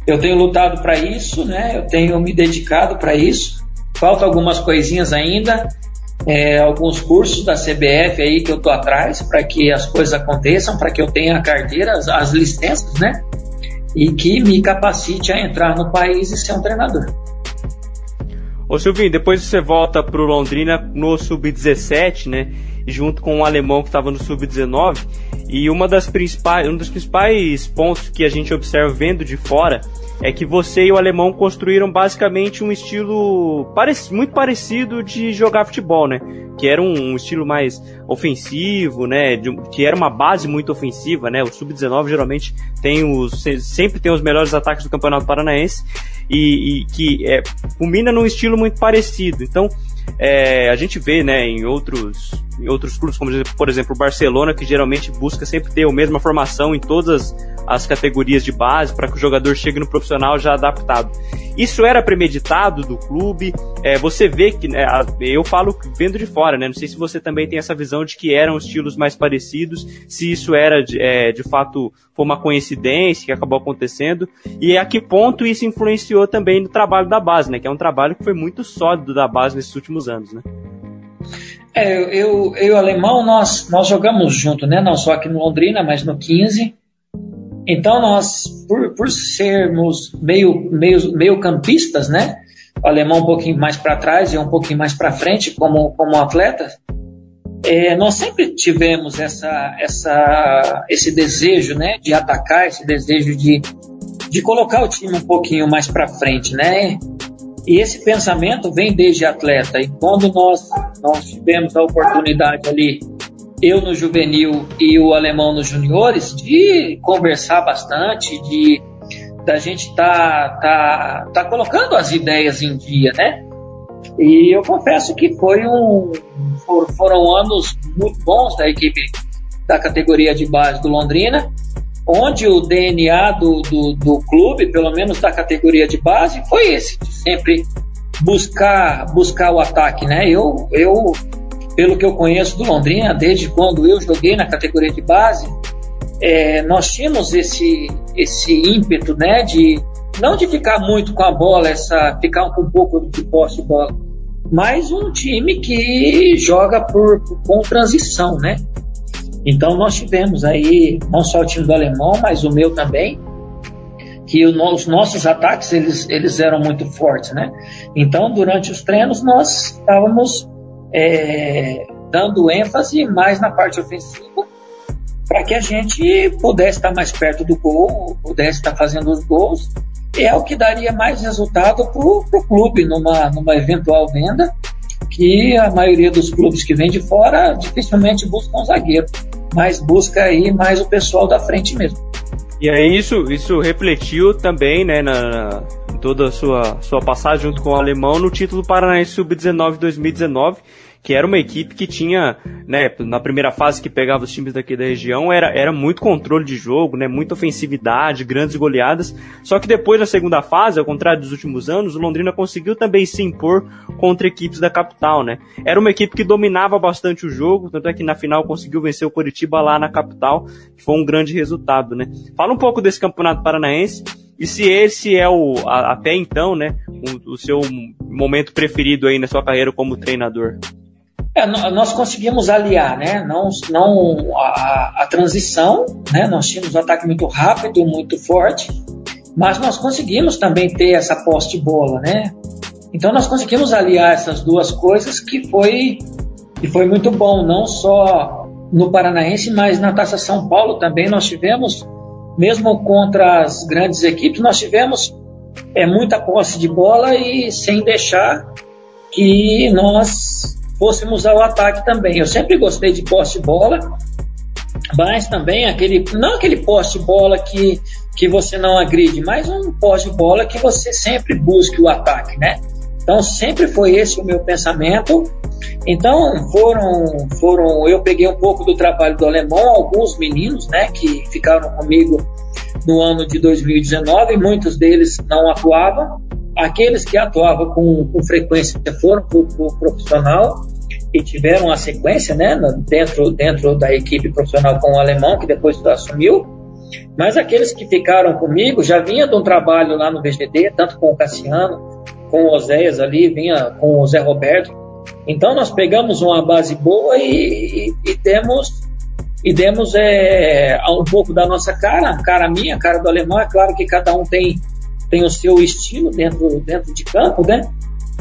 eu tenho lutado para isso, né? Eu tenho me dedicado para isso. Falta algumas coisinhas ainda, é, alguns cursos da CBF aí que eu tô atrás para que as coisas aconteçam, para que eu tenha a carteira, as, as licenças, né? E que me capacite a entrar no país e ser um treinador. Ô Silvinho, depois você volta pro Londrina no Sub-17, né? Junto com um alemão que estava no Sub-19. E uma das principais, um dos principais pontos que a gente observa vendo de fora é que você e o alemão construíram basicamente um estilo muito parecido de jogar futebol, né? Que era um, um estilo mais ofensivo, né? De, que era uma base muito ofensiva, né? O sub-19 geralmente tem os sempre tem os melhores ataques do Campeonato Paranaense e, e que é, culmina num estilo muito parecido. Então é, a gente vê, né, em outros, outros clubes, como por exemplo o Barcelona, que geralmente busca sempre ter a mesma formação em todas as categorias de base para que o jogador chegue no profissional já adaptado. Isso era premeditado do clube. É, você vê que, né, eu falo vendo de fora, né? Não sei se você também tem essa visão de que eram estilos mais parecidos, se isso era de, é, de fato foi uma coincidência que acabou acontecendo e a que ponto isso influenciou também no trabalho da base, né? Que é um trabalho que foi muito sólido da base nesses últimos anos, né? É, eu, eu e o Alemão, nós, nós jogamos junto, né? Não só aqui no Londrina, mas no 15. Então nós, por, por sermos meio, meio, meio campistas, né? o alemão um pouquinho mais para trás e um pouquinho mais para frente como, como atleta, é, nós sempre tivemos essa, essa, esse desejo né, de atacar, esse desejo de, de colocar o time um pouquinho mais para frente, né? E esse pensamento vem desde atleta. E quando nós, nós tivemos a oportunidade ali, eu no juvenil e o alemão nos juniores, de conversar bastante, de da gente tá, tá, tá colocando as ideias em dia, né? E eu confesso que foi um, foram anos muito bons da equipe da categoria de base do Londrina, onde o DNA do, do, do clube, pelo menos da categoria de base, foi esse, de sempre buscar, buscar o ataque, né? Eu, eu, pelo que eu conheço do Londrina, desde quando eu joguei na categoria de base, é, nós tínhamos esse, esse ímpeto, né, de não de ficar muito com a bola, essa ficar com um pouco de posse de bola, mas um time que joga por, com transição, né? Então nós tivemos aí não só o time do alemão, mas o meu também, que os nossos ataques eles, eles eram muito fortes, né? Então durante os treinos nós estávamos é, dando ênfase mais na parte ofensiva para que a gente pudesse estar mais perto do gol, pudesse estar fazendo os gols é o que daria mais resultado para o clube numa, numa eventual venda, que a maioria dos clubes que vem de fora dificilmente buscam um zagueiro, mas busca aí mais o pessoal da frente mesmo. E aí isso, isso refletiu também, né, na, na toda a sua, sua passagem junto com o alemão no título Paranaense Sub-19 2019, que era uma equipe que tinha, né, na primeira fase que pegava os times daqui da região, era, era muito controle de jogo, né, muita ofensividade, grandes goleadas. Só que depois na segunda fase, ao contrário dos últimos anos, o Londrina conseguiu também se impor contra equipes da capital, né? Era uma equipe que dominava bastante o jogo, tanto é que na final conseguiu vencer o Coritiba lá na capital, que foi um grande resultado, né? Fala um pouco desse campeonato paranaense e se esse é o até então, né, o, o seu momento preferido aí na sua carreira como treinador. É, nós conseguimos aliar, né? Não, não a, a, transição, né? Nós tínhamos um ataque muito rápido, muito forte, mas nós conseguimos também ter essa posse de bola, né? Então nós conseguimos aliar essas duas coisas que foi que foi muito bom, não só no Paranaense, mas na Taça São Paulo também nós tivemos, mesmo contra as grandes equipes, nós tivemos é muita posse de bola e sem deixar que nós fôssemos ao ataque também. Eu sempre gostei de poste de bola, mas também aquele, não aquele poste de bola que, que você não agride, mas um poste de bola que você sempre busque o ataque, né? Então sempre foi esse o meu pensamento. Então foram, foram, eu peguei um pouco do trabalho do alemão, alguns meninos, né, que ficaram comigo no ano de 2019, muitos deles não atuavam, Aqueles que atuavam com, com frequência foram para o profissional e tiveram a sequência né, dentro, dentro da equipe profissional com o alemão, que depois assumiu. Mas aqueles que ficaram comigo já vinha de um trabalho lá no VGD, tanto com o Cassiano, com o Oséias ali, vinha com o Zé Roberto. Então nós pegamos uma base boa e, e, e demos, e demos é, um pouco da nossa cara, cara minha, cara do alemão. É claro que cada um tem tem o seu estilo dentro, dentro de campo, né?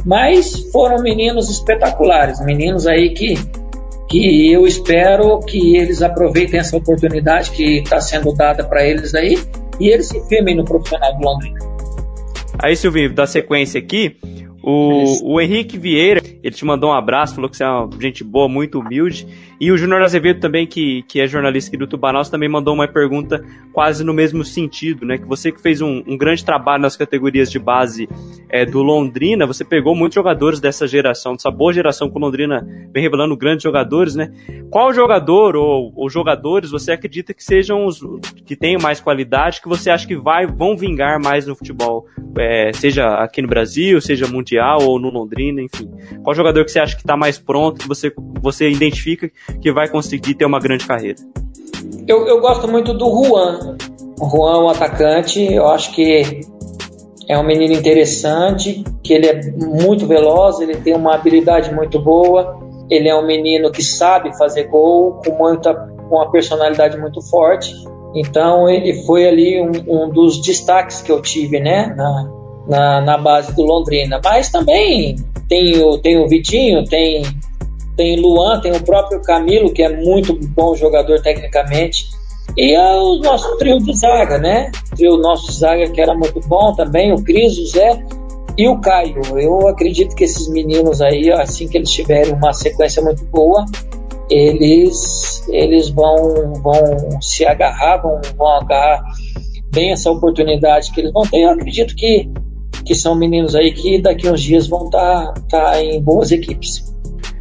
Mas foram meninos espetaculares, meninos aí que, que eu espero que eles aproveitem essa oportunidade que está sendo dada para eles aí e eles se firmem no profissional do Londrina. Aí, Silvio, da sequência aqui, o, o Henrique Vieira, ele te mandou um abraço, falou que você é uma gente boa, muito humilde. E o Júnior Azevedo também, que, que é jornalista aqui do Tubarão, também mandou uma pergunta quase no mesmo sentido, né? Que você que fez um, um grande trabalho nas categorias de base é, do Londrina, você pegou muitos jogadores dessa geração, dessa boa geração que o Londrina vem revelando grandes jogadores, né? Qual jogador ou, ou jogadores você acredita que sejam os que tenham mais qualidade, que você acha que vai, vão vingar mais no futebol? É, seja aqui no Brasil, seja Mundial ou no Londrina, enfim. Qual jogador que você acha que está mais pronto, que você, você identifica que vai conseguir ter uma grande carreira? Eu, eu gosto muito do Juan. O Juan, o atacante, eu acho que é um menino interessante, que ele é muito veloz, ele tem uma habilidade muito boa, ele é um menino que sabe fazer gol, com muita com uma personalidade muito forte. Então ele foi ali um, um dos destaques que eu tive, né, na, na, na base do Londrina. Mas também tem o, tem o Vitinho, tem, tem Luan, tem o próprio Camilo, que é muito bom jogador tecnicamente. E é o nosso trio de zaga, né? O trio nosso zaga que era muito bom também, o Cris, o Zé e o Caio. Eu acredito que esses meninos aí, assim que eles tiverem uma sequência muito boa, eles, eles vão, vão se agarrar, vão, vão agarrar bem essa oportunidade que eles vão ter. Eu acredito que, que são meninos aí que daqui uns dias vão estar tá, tá em boas equipes.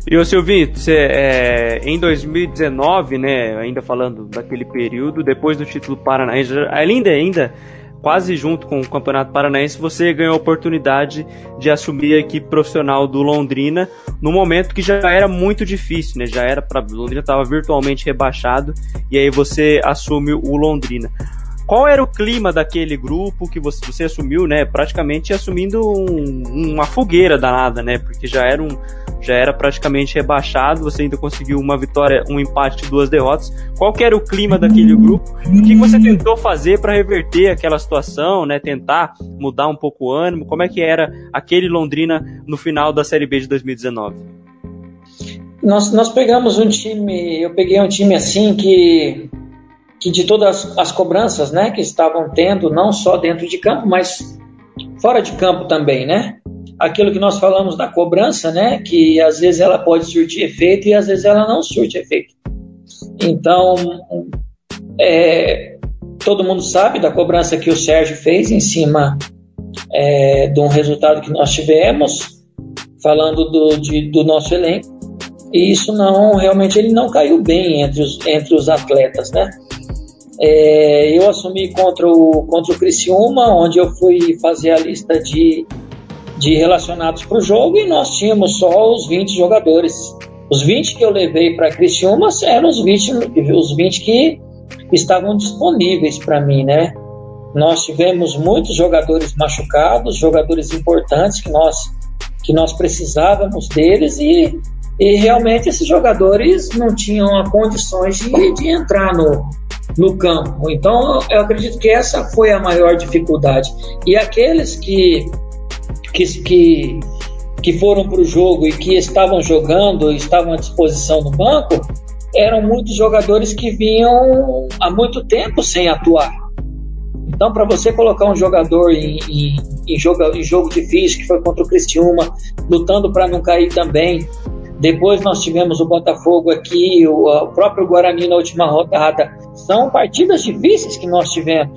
E o Silvinho, você, é, em 2019, né, ainda falando daquele período, depois do título paranaense, ainda, ainda quase junto com o Campeonato Paranaense, você ganhou a oportunidade de assumir a equipe profissional do Londrina no momento que já era muito difícil, né? Já era para Londrina estava virtualmente rebaixado e aí você assume o Londrina. Qual era o clima daquele grupo que você, você assumiu, né? Praticamente assumindo um, uma fogueira danada, né? Porque já era um, já era praticamente rebaixado, você ainda conseguiu uma vitória, um empate duas derrotas. Qual era o clima daquele grupo? O que você tentou fazer para reverter aquela situação, né? Tentar mudar um pouco o ânimo? Como é que era aquele Londrina no final da Série B de 2019? Nós, nós pegamos um time, eu peguei um time assim que que de todas as cobranças, né, que estavam tendo, não só dentro de campo, mas fora de campo também, né? Aquilo que nós falamos da cobrança, né, que às vezes ela pode surtir efeito e às vezes ela não surte efeito. Então, é, todo mundo sabe da cobrança que o Sérgio fez em cima é, de um resultado que nós tivemos, falando do, de, do nosso elenco. E isso não, realmente ele não caiu bem entre os, entre os atletas, né? É, eu assumi contra o, contra o Criciúma, onde eu fui fazer a lista de, de relacionados para o jogo e nós tínhamos só os 20 jogadores. Os 20 que eu levei para Criciúma eram os 20, os 20 que estavam disponíveis para mim, né? Nós tivemos muitos jogadores machucados, jogadores importantes que nós, que nós precisávamos deles e, e realmente esses jogadores não tinham condições de, de entrar no, no campo. Então, eu acredito que essa foi a maior dificuldade. E aqueles que, que, que, que foram para o jogo e que estavam jogando, estavam à disposição no banco, eram muitos jogadores que vinham há muito tempo sem atuar. Então, para você colocar um jogador em, em, em, jogo, em jogo difícil, que foi contra o Cristiúma, lutando para não cair também, depois nós tivemos o Botafogo aqui, o, próprio Guarani na última rodada. São partidas difíceis que nós tivemos.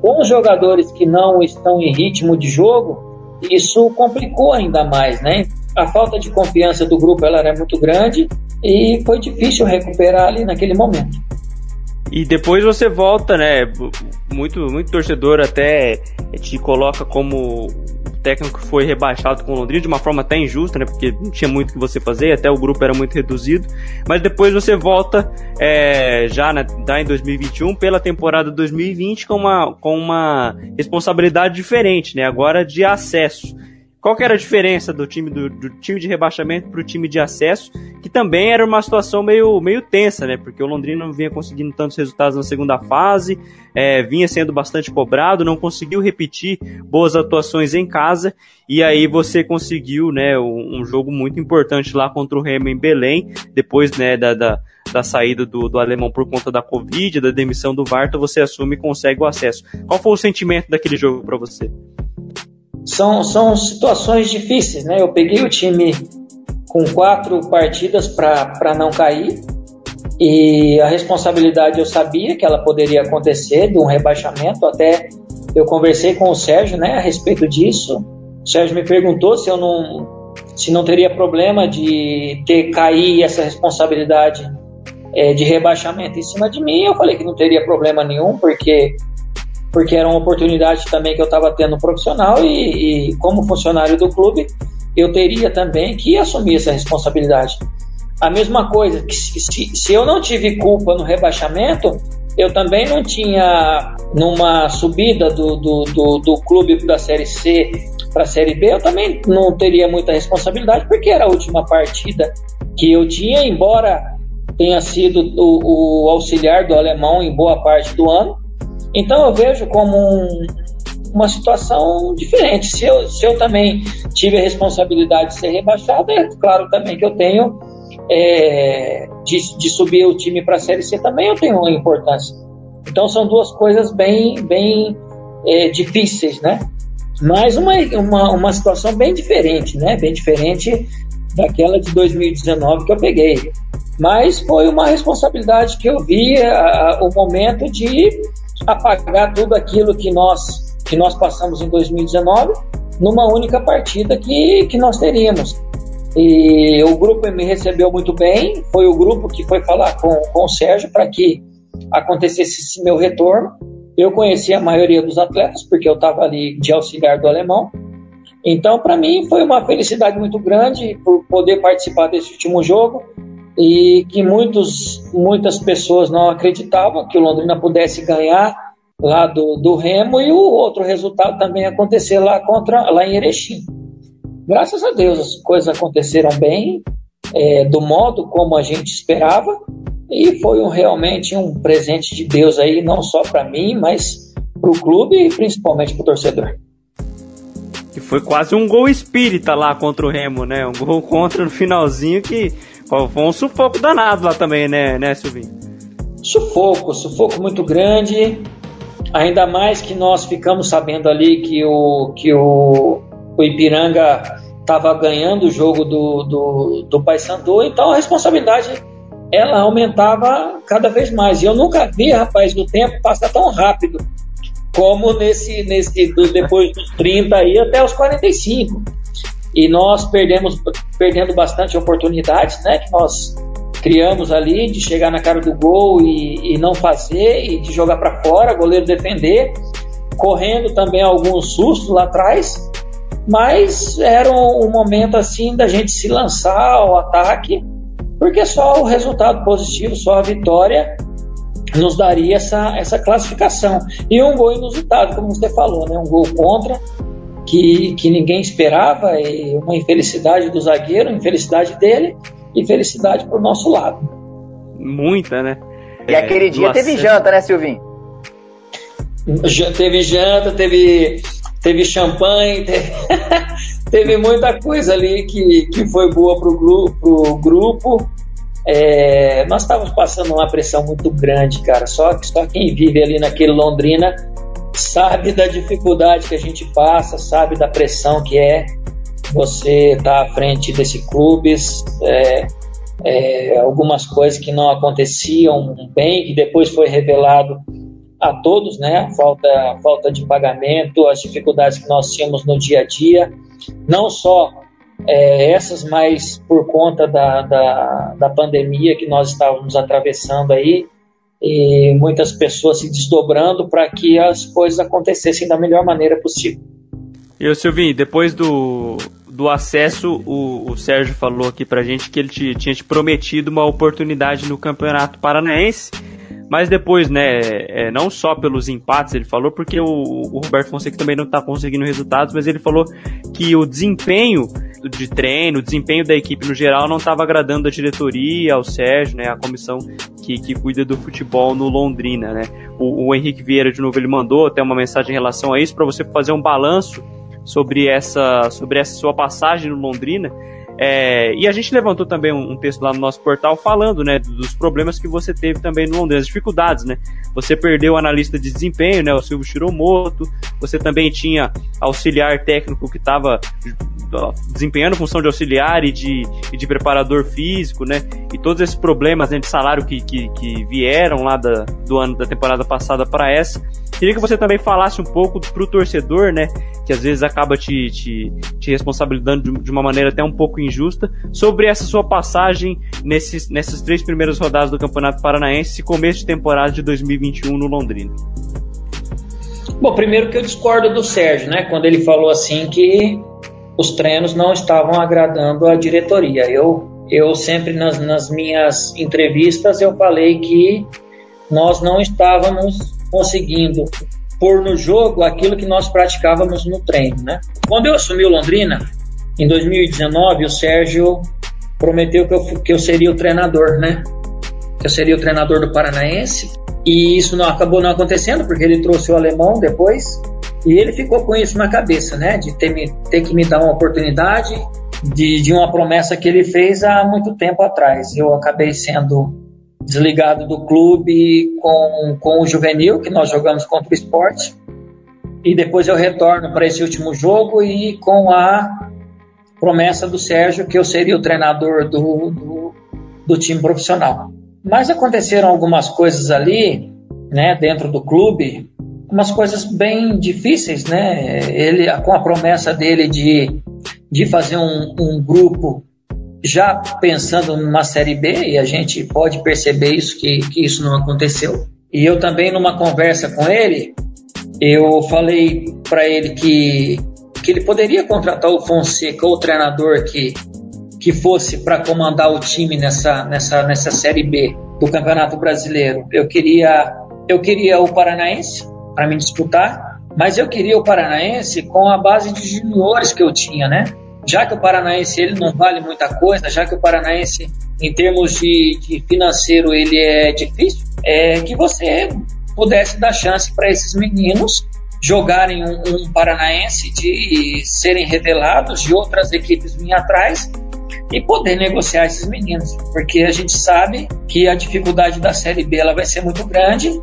Com jogadores que não estão em ritmo de jogo, isso complicou ainda mais, né? A falta de confiança do grupo ela era muito grande e foi difícil recuperar ali naquele momento. E depois você volta, né? Muito, muito torcedor até te coloca como técnico foi rebaixado com o Londrina de uma forma até injusta, né? Porque não tinha muito o que você fazer, até o grupo era muito reduzido. Mas depois você volta é, já, né, em 2021 pela temporada 2020 com uma, com uma responsabilidade diferente, né? Agora de acesso. Qual que era a diferença do time do, do time de rebaixamento para o time de acesso, que também era uma situação meio, meio tensa, né? Porque o Londrina não vinha conseguindo tantos resultados na segunda fase, é, vinha sendo bastante cobrado, não conseguiu repetir boas atuações em casa, e aí você conseguiu, né, um, um jogo muito importante lá contra o Remo em Belém, depois, né, da, da da saída do, do alemão por conta da Covid, da demissão do Varta, você assume e consegue o acesso. Qual foi o sentimento daquele jogo para você? São, são situações difíceis, né? Eu peguei o time com quatro partidas para não cair e a responsabilidade eu sabia que ela poderia acontecer de um rebaixamento. Até eu conversei com o Sérgio, né, a respeito disso. O Sérgio me perguntou se eu não se não teria problema de ter cair essa responsabilidade é, de rebaixamento em cima de mim. Eu falei que não teria problema nenhum, porque porque era uma oportunidade também que eu estava tendo profissional e, e, como funcionário do clube, eu teria também que assumir essa responsabilidade. A mesma coisa, que se, se, se eu não tive culpa no rebaixamento, eu também não tinha, numa subida do, do, do, do clube da Série C para a Série B, eu também não teria muita responsabilidade, porque era a última partida que eu tinha, embora tenha sido o, o auxiliar do alemão em boa parte do ano, então eu vejo como um, uma situação diferente. Se eu, se eu também tive a responsabilidade de ser rebaixado, é claro também que eu tenho é, de, de subir o time para a Série C também eu tenho uma importância. Então são duas coisas bem, bem é, difíceis, né? Mas uma, uma, uma situação bem diferente, né? Bem diferente daquela de 2019 que eu peguei. Mas foi uma responsabilidade que eu vi a, o momento de apagar tudo aquilo que nós, que nós passamos em 2019 numa única partida que, que nós teríamos. E o grupo me recebeu muito bem, foi o grupo que foi falar com, com o Sérgio para que acontecesse esse meu retorno. Eu conheci a maioria dos atletas, porque eu estava ali de auxiliar do alemão. Então, para mim, foi uma felicidade muito grande por poder participar desse último jogo e que muitos, muitas pessoas não acreditavam que o Londrina pudesse ganhar lá do, do Remo e o outro resultado também acontecer lá contra lá em Erechim. Graças a Deus as coisas aconteceram bem, é, do modo como a gente esperava e foi um, realmente um presente de Deus aí não só para mim, mas para o clube e principalmente para o torcedor. Que foi quase um gol espírita lá contra o Remo, né? Um gol contra no finalzinho que foi um sufoco danado lá também, né, né, Silvinho? Sufoco, sufoco muito grande. Ainda mais que nós ficamos sabendo ali que o, que o, o Ipiranga estava ganhando o jogo do, do, do Paysandu, então a responsabilidade ela aumentava cada vez mais. E eu nunca vi, rapaz, do tempo passar tão rápido como nesse, nesse depois dos 30 aí até os 45 e nós perdemos perdendo bastante oportunidades, né? Que nós criamos ali de chegar na cara do gol e, e não fazer e de jogar para fora, goleiro defender, correndo também alguns sustos lá atrás, mas era um, um momento assim da gente se lançar ao ataque, porque só o resultado positivo, só a vitória nos daria essa, essa classificação. E um gol inusitado, como você falou, né? um gol contra, que, que ninguém esperava, e uma infelicidade do zagueiro, infelicidade dele e felicidade para o nosso lado. Muita, né? E é, aquele dia teve janta, né, Silvinho? Já teve janta, teve, teve champanhe, teve, teve muita coisa ali que, que foi boa para o grupo. É, nós estávamos passando uma pressão muito grande, cara. Só, só quem vive ali naquele Londrina sabe da dificuldade que a gente passa, sabe da pressão que é você estar tá à frente desse clube, é, é, algumas coisas que não aconteciam bem, que depois foi revelado a todos, né? Falta, falta de pagamento, as dificuldades que nós tínhamos no dia a dia, não só é, essas, mas por conta da, da, da pandemia que nós estávamos atravessando aí, e muitas pessoas se desdobrando para que as coisas acontecessem da melhor maneira possível. E o Silvinho, depois do, do acesso, o, o Sérgio falou aqui pra gente que ele te, tinha te prometido uma oportunidade no Campeonato Paranaense mas depois, né, é, não só pelos empates, ele falou, porque o, o Roberto Fonseca também não está conseguindo resultados, mas ele falou que o desempenho de treino, o desempenho da equipe no geral não estava agradando a diretoria, ao Sérgio, né, a comissão que, que cuida do futebol no Londrina, né. O, o Henrique Vieira, de novo, ele mandou até uma mensagem em relação a isso, para você fazer um balanço sobre essa, sobre essa sua passagem no Londrina, é, e a gente levantou também um, um, texto lá no nosso portal falando, né, dos problemas que você teve também no Londrina, as dificuldades, né? Você perdeu o analista de desempenho, né, o Silvio Shiromoto, você também tinha auxiliar técnico que estava desempenhando função de auxiliar e de, e de preparador físico, né? E todos esses problemas né, de salário que, que, que vieram lá da, do ano da temporada passada para essa. Queria que você também falasse um pouco pro torcedor, né? Que às vezes acaba te, te, te responsabilizando de, de uma maneira até um pouco injusta, sobre essa sua passagem nesses, nessas três primeiras rodadas do Campeonato Paranaense e começo de temporada de 2021 no Londrina. Bom, primeiro que eu discordo do Sérgio, né? Quando ele falou assim que os treinos não estavam agradando a diretoria. Eu, eu sempre nas, nas minhas entrevistas eu falei que nós não estávamos conseguindo pôr no jogo aquilo que nós praticávamos no treino, né? Quando eu assumi o Londrina, em 2019, o Sérgio prometeu que eu, que eu seria o treinador, né? Que eu seria o treinador do Paranaense. E isso não acabou não acontecendo, porque ele trouxe o alemão depois. E ele ficou com isso na cabeça, né? De ter, me, ter que me dar uma oportunidade de, de uma promessa que ele fez há muito tempo atrás. Eu acabei sendo desligado do clube com, com o juvenil, que nós jogamos contra o esporte. E depois eu retorno para esse último jogo e com a promessa do Sérgio que eu seria o treinador do, do, do time profissional. Mas aconteceram algumas coisas ali, né, dentro do clube, umas coisas bem difíceis, né? Ele com a promessa dele de, de fazer um, um grupo já pensando numa série B e a gente pode perceber isso que, que isso não aconteceu. E eu também numa conversa com ele, eu falei para ele que que ele poderia contratar o Fonseca, o treinador que que fosse para comandar o time nessa nessa nessa série B do Campeonato Brasileiro. Eu queria eu queria o Paranaense para me disputar, mas eu queria o Paranaense com a base de juniores que eu tinha, né? Já que o Paranaense ele não vale muita coisa, já que o Paranaense em termos de, de financeiro ele é difícil, é que você pudesse dar chance para esses meninos jogarem um, um, Paranaense, de serem revelados, de outras equipes virem atrás e poder negociar esses meninos, porque a gente sabe que a dificuldade da Série B ela vai ser muito grande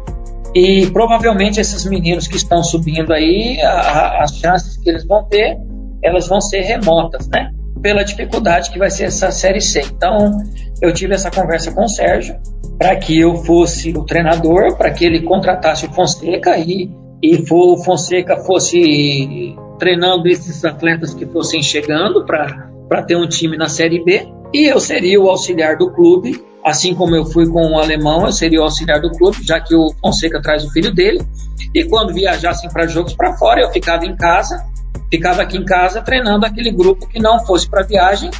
e provavelmente esses meninos que estão subindo aí, a, a, as chances que eles vão ter, elas vão ser remotas, né? Pela dificuldade que vai ser essa Série C. Então, eu tive essa conversa com o Sérgio para que eu fosse o treinador, para que ele contratasse o Fonseca e, e o Fonseca fosse treinando esses atletas que fossem chegando para ter um time na Série B. E eu seria o auxiliar do clube Assim como eu fui com o alemão, eu seria o auxiliar do clube, já que o Fonseca traz o filho dele. E quando viajassem para jogos para fora, eu ficava em casa, ficava aqui em casa treinando aquele grupo que não fosse para viagem.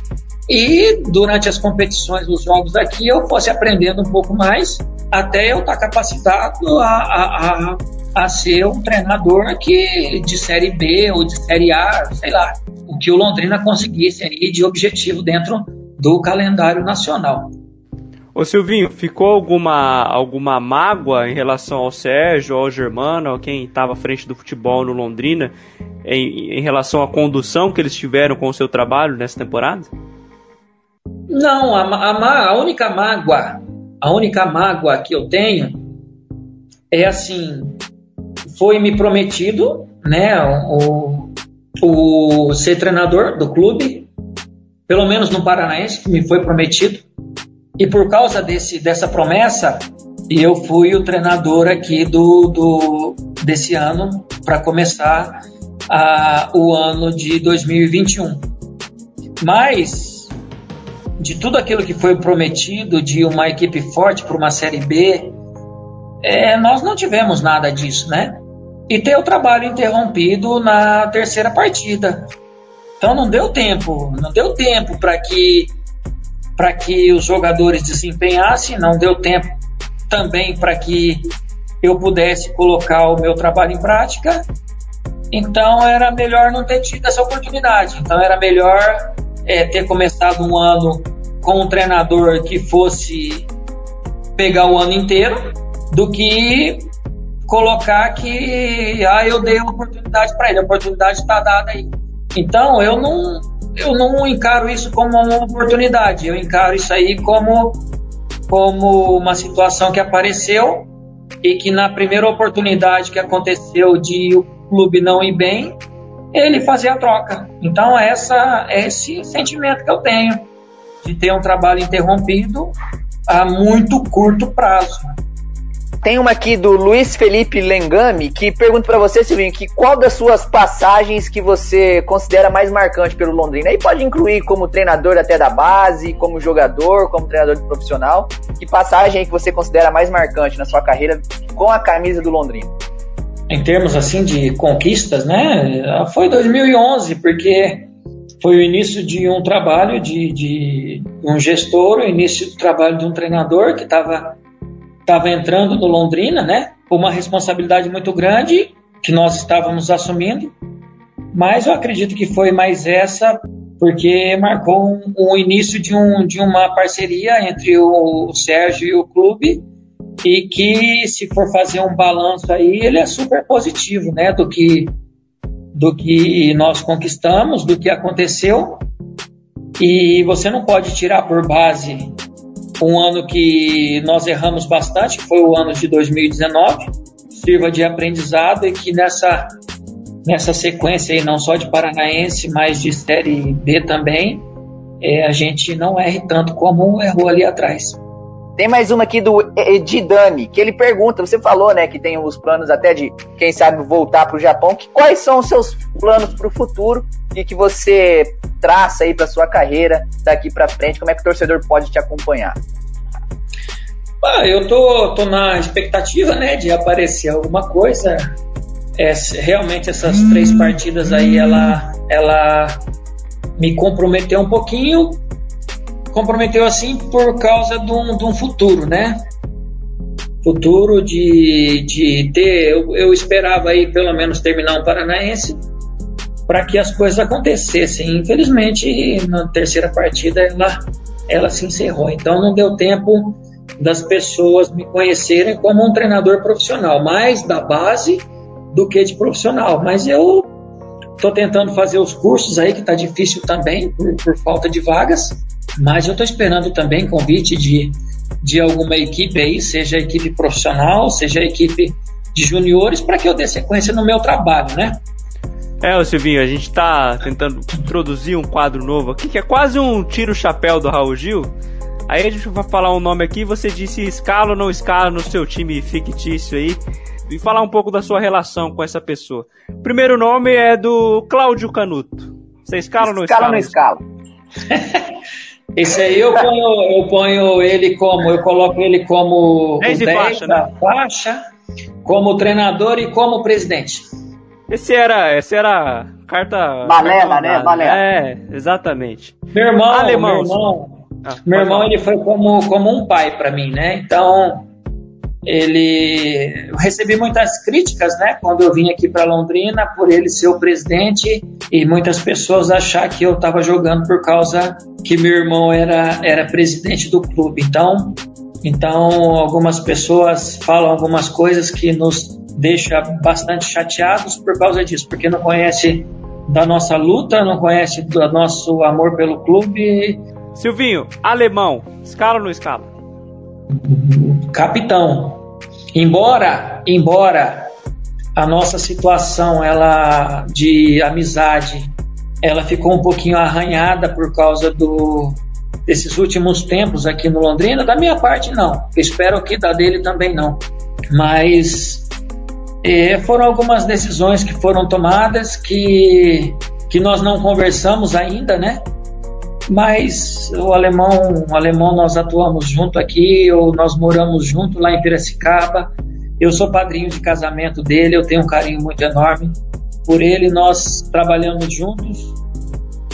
E durante as competições, os jogos aqui, eu fosse aprendendo um pouco mais até eu estar tá capacitado a, a, a, a ser um treinador aqui de Série B ou de Série A, sei lá, o que o Londrina conseguisse aí de objetivo dentro do calendário nacional. Ô Silvinho, ficou alguma, alguma mágoa em relação ao Sérgio, ao Germano, a quem estava à frente do futebol no Londrina, em, em, relação à condução que eles tiveram com o seu trabalho nessa temporada? Não, a, a, a única mágoa, a única mágoa que eu tenho é assim, foi me prometido, né, o, o ser treinador do clube, pelo menos no Paranaense, que me foi prometido. E por causa desse, dessa promessa, eu fui o treinador aqui do, do desse ano para começar a, o ano de 2021. Mas de tudo aquilo que foi prometido de uma equipe forte para uma série B, é, nós não tivemos nada disso, né? E ter o trabalho interrompido na terceira partida. Então não deu tempo, não deu tempo para que para que os jogadores desempenhassem, não deu tempo também para que eu pudesse colocar o meu trabalho em prática. Então era melhor não ter tido essa oportunidade. Então era melhor é, ter começado um ano com um treinador que fosse pegar o ano inteiro do que colocar que ah, eu dei uma oportunidade para ele, a oportunidade está dada aí. Então eu não eu não encaro isso como uma oportunidade, eu encaro isso aí como, como uma situação que apareceu e que na primeira oportunidade que aconteceu de o clube não ir bem, ele fazer a troca. Então essa é esse sentimento que eu tenho de ter um trabalho interrompido a muito curto prazo. Tem uma aqui do Luiz Felipe Lengami que pergunta para você, Silvinho, que qual das suas passagens que você considera mais marcante pelo Londrina? Aí pode incluir como treinador até da base, como jogador, como treinador de profissional. Que passagem que você considera mais marcante na sua carreira com a camisa do Londrina? Em termos assim de conquistas, né? Foi 2011, porque foi o início de um trabalho de, de um gestor, o início do trabalho de um treinador que estava estava entrando no Londrina, né? Uma responsabilidade muito grande que nós estávamos assumindo, mas eu acredito que foi mais essa porque marcou um, um início de, um, de uma parceria entre o, Sérgio e o clube e que se for fazer um balanço aí ele é super positivo, né? Do que do que nós conquistamos, do que aconteceu. E você não pode tirar por base um ano que nós erramos bastante, foi o ano de 2019, sirva de aprendizado e que nessa, nessa sequência aí, não só de Paranaense, mas de Série B também, é, a gente não erre tanto como errou ali atrás. Tem mais uma aqui do Edidani, que ele pergunta, você falou, né, que tem os planos até de, quem sabe, voltar para o Japão, que quais são os seus planos para o futuro? E que você traça aí para sua carreira daqui para frente, como é que o torcedor pode te acompanhar? Ah, eu tô, tô na expectativa, né, de aparecer alguma coisa. É, realmente essas três partidas aí, ela, ela me comprometeu um pouquinho, comprometeu assim por causa de um, de um futuro, né? Futuro de, de ter, eu, eu esperava aí pelo menos terminar um Paranaense para que as coisas acontecessem. Infelizmente, na terceira partida ela, ela se encerrou. Então não deu tempo das pessoas me conhecerem como um treinador profissional, mais da base do que de profissional. Mas eu estou tentando fazer os cursos aí, que está difícil também, por, por falta de vagas. Mas eu estou esperando também convite de, de alguma equipe aí, seja a equipe profissional, seja a equipe de juniores, para que eu dê sequência no meu trabalho, né? É, ô Silvinho, a gente está tentando introduzir um quadro novo aqui, que é quase um tiro-chapéu do Raul Gil. Aí a gente vai falar um nome aqui, você disse escala ou não escala no seu time fictício aí. E falar um pouco da sua relação com essa pessoa. O primeiro nome é do Cláudio Canuto. Você escala ou não escala? Escala ou não escala? Esse aí eu ponho, eu ponho ele como, eu coloco ele como 10 o 10 faixa, da né? faixa, como treinador e como presidente. Esse era, esse era carta. Balela, carta né? Balela. É, exatamente. Meu irmão, Alemão. meu irmão, Ah, meu irmão ele foi como, como um pai para mim, né? Então ele eu recebi muitas críticas, né? Quando eu vim aqui para Londrina por ele ser o presidente e muitas pessoas achar que eu estava jogando por causa que meu irmão era era presidente do clube. Então então algumas pessoas falam algumas coisas que nos deixa bastante chateados por causa disso, porque não conhece da nossa luta, não conhece do nosso amor pelo clube Silvinho, alemão, escala ou não escala? Capitão. Embora, embora a nossa situação ela de amizade, ela ficou um pouquinho arranhada por causa do desses últimos tempos aqui no Londrina, da minha parte não. Espero que da dele também não. Mas eh, foram algumas decisões que foram tomadas que que nós não conversamos ainda, né? Mas o alemão, o alemão nós atuamos junto aqui, ou nós moramos junto lá em Piracicaba. Eu sou padrinho de casamento dele, eu tenho um carinho muito enorme por ele. Nós trabalhamos juntos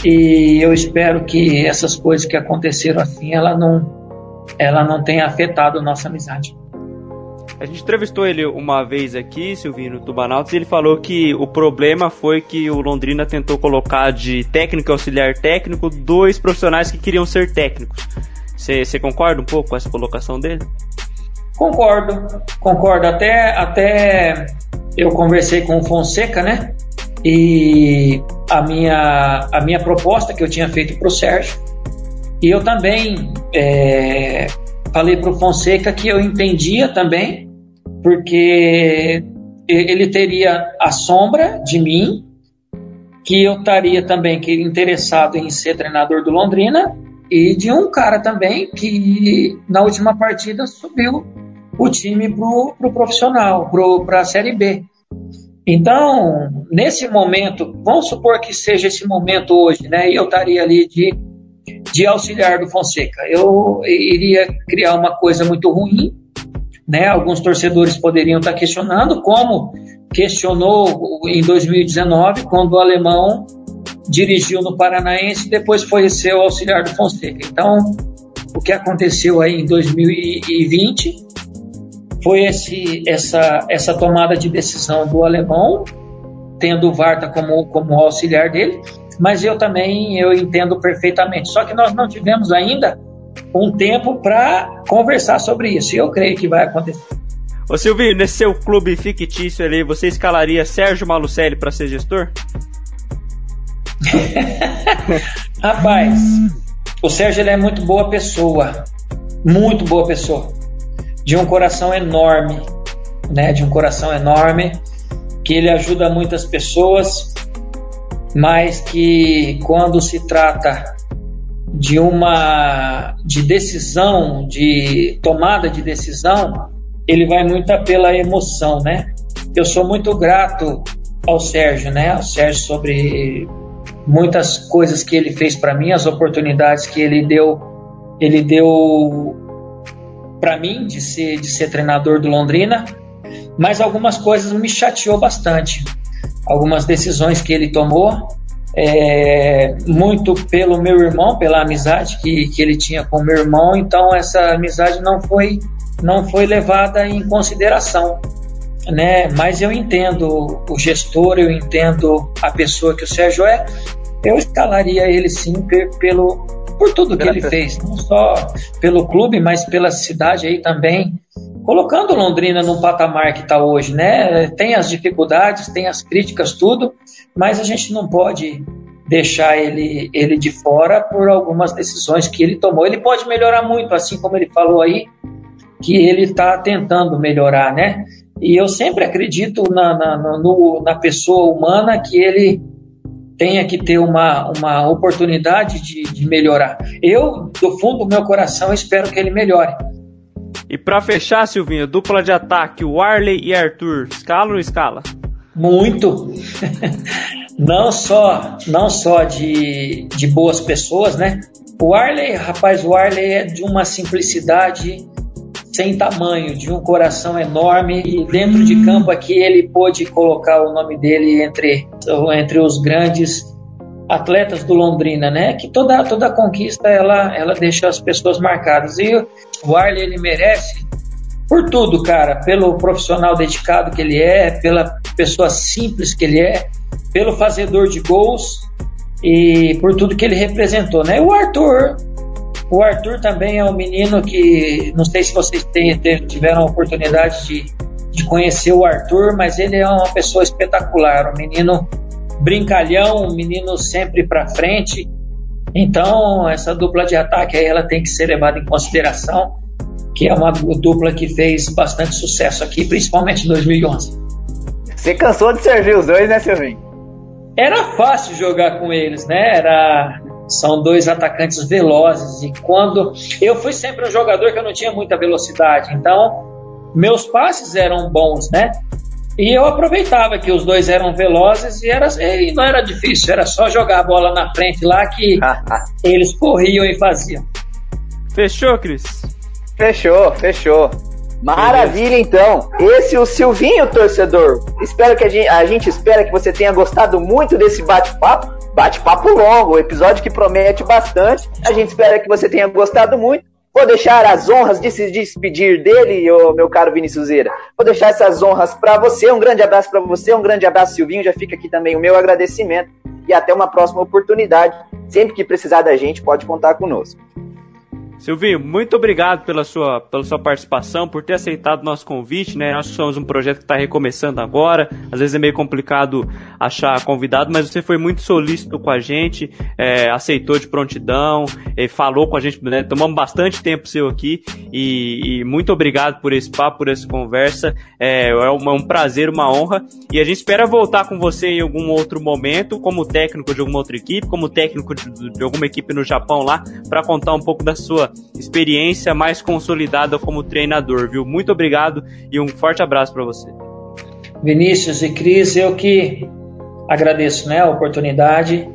e eu espero que essas coisas que aconteceram assim, ela não, ela não tenha afetado a nossa amizade. A gente entrevistou ele uma vez aqui, Silvinho, no Tubanautas, e ele falou que o problema foi que o Londrina tentou colocar de técnico auxiliar técnico dois profissionais que queriam ser técnicos. Você concorda um pouco com essa colocação dele? Concordo, concordo. Até, até eu conversei com o Fonseca, né? E a minha, a minha proposta que eu tinha feito para o Sérgio. E eu também é, falei para o Fonseca que eu entendia também, porque ele teria a sombra de mim, que eu estaria também que interessado em ser treinador do Londrina, e de um cara também que na última partida subiu o time pro, pro profissional, para a Série B. Então, nesse momento, vamos supor que seja esse momento hoje, né? E eu estaria ali de, de auxiliar do Fonseca. Eu iria criar uma coisa muito ruim, né? Alguns torcedores poderiam estar questionando, como questionou em 2019, quando o alemão dirigiu no Paranaense e depois foi ser auxiliar do Fonseca. Então, o que aconteceu aí em 2020 foi esse, essa, essa tomada de decisão do alemão, tendo o Varta como, como auxiliar dele, mas eu também eu entendo perfeitamente. Só que nós não tivemos ainda um tempo para conversar sobre isso, e eu creio que vai acontecer. Ô Silvio, nesse seu clube fictício ali, você escalaria Sérgio Malucelli para ser gestor? Rapaz, o Sérgio ele é muito boa pessoa, muito boa pessoa, de um coração enorme, né? De um coração enorme, que ele ajuda muitas pessoas, mas que quando se trata de uma de decisão, de tomada de decisão, ele vai muito pela emoção, né? Eu sou muito grato ao Sérgio, né? Ao Sérgio sobre muitas coisas que ele fez para mim, as oportunidades que ele deu, ele deu para mim de ser de ser treinador do Londrina, mas algumas coisas me chateou bastante. Algumas decisões que ele tomou, é, muito pelo meu irmão, pela amizade que, que ele tinha com o meu irmão, então essa amizade não foi não foi levada em consideração, né? Mas eu entendo o gestor, eu entendo a pessoa que o Sérgio é. Eu escalaria ele sim pelo por tudo que ele fez, não só pelo clube, mas pela cidade aí também, colocando Londrina no patamar que está hoje, né? Tem as dificuldades, tem as críticas, tudo, mas a gente não pode deixar ele, ele de fora por algumas decisões que ele tomou. Ele pode melhorar muito, assim como ele falou aí, que ele está tentando melhorar, né? E eu sempre acredito na, na, no, na pessoa humana que ele tenha que ter uma, uma oportunidade de, de melhorar. Eu, do fundo do meu coração, espero que ele melhore. E para fechar, Silvinho, dupla de ataque, Warley e Arthur, escala ou escala? Muito. não só, não só de, de boas pessoas, né? O Arley, rapaz, o Arley é de uma simplicidade sem tamanho, de um coração enorme e dentro de campo aqui ele pôde colocar o nome dele entre, entre os grandes atletas do Londrina, né? Que toda toda conquista ela ela deixa as pessoas marcadas e o Arley ele merece por tudo, cara, pelo profissional dedicado que ele é, pela pessoa simples que ele é, pelo fazedor de gols e por tudo que ele representou, né? O Arthur o Arthur também é um menino que, não sei se vocês têm, tiveram a oportunidade de, de conhecer o Arthur, mas ele é uma pessoa espetacular, um menino brincalhão, um menino sempre para frente. Então, essa dupla de ataque aí, ela tem que ser levada em consideração, que é uma dupla que fez bastante sucesso aqui, principalmente em 2011. Você cansou de servir os dois, né, Silvinho? Era fácil jogar com eles, né? Era são dois atacantes velozes e quando eu fui sempre um jogador que eu não tinha muita velocidade, então meus passes eram bons, né? E eu aproveitava que os dois eram velozes e, era, e não era difícil, era só jogar a bola na frente lá que eles corriam e faziam. Fechou, Cris? Fechou, fechou. Maravilha, então. Esse é o Silvinho, torcedor. Espero que a gente, a gente espera que você tenha gostado muito desse bate-papo bate-papo longo, episódio que promete bastante. A gente espera que você tenha gostado muito. Vou deixar as honras de se despedir dele, ô, meu caro Viniciuseira. Vou deixar essas honras para você. Um grande abraço para você, um grande abraço, Silvinho. Já fica aqui também o meu agradecimento. E até uma próxima oportunidade. Sempre que precisar da gente, pode contar conosco. Silvinho, muito obrigado pela sua, pela sua participação, por ter aceitado nosso convite, né? Nós somos um projeto que está recomeçando agora, às vezes é meio complicado achar convidado, mas você foi muito solícito com a gente, é, aceitou de prontidão, falou com a gente, né? Tomamos bastante tempo seu aqui e, e muito obrigado por esse papo, por essa conversa. É, é um, é um prazer, uma honra e a gente espera voltar com você em algum outro momento, como técnico de alguma outra equipe, como técnico de, de alguma equipe no Japão lá, para contar um pouco da sua experiência mais consolidada como treinador, viu? Muito obrigado e um forte abraço para você. Vinícius e Cris, eu que agradeço né, a oportunidade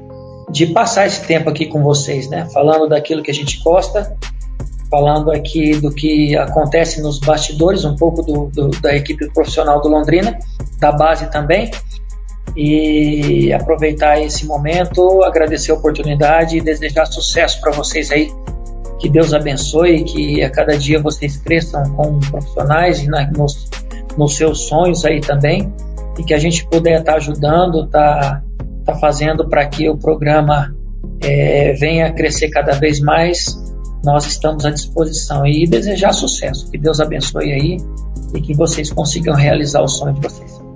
de passar esse tempo aqui com vocês, né? Falando daquilo que a gente gosta, falando aqui do que acontece nos bastidores, um pouco do, do, da equipe profissional do Londrina, da base também, e aproveitar esse momento, agradecer a oportunidade e desejar sucesso para vocês aí que Deus abençoe, que a cada dia vocês cresçam como profissionais e na, nos, nos seus sonhos aí também, e que a gente puder estar tá ajudando, tá, tá fazendo para que o programa é, venha crescer cada vez mais. Nós estamos à disposição e desejar sucesso. Que Deus abençoe aí e que vocês consigam realizar o sonho de vocês.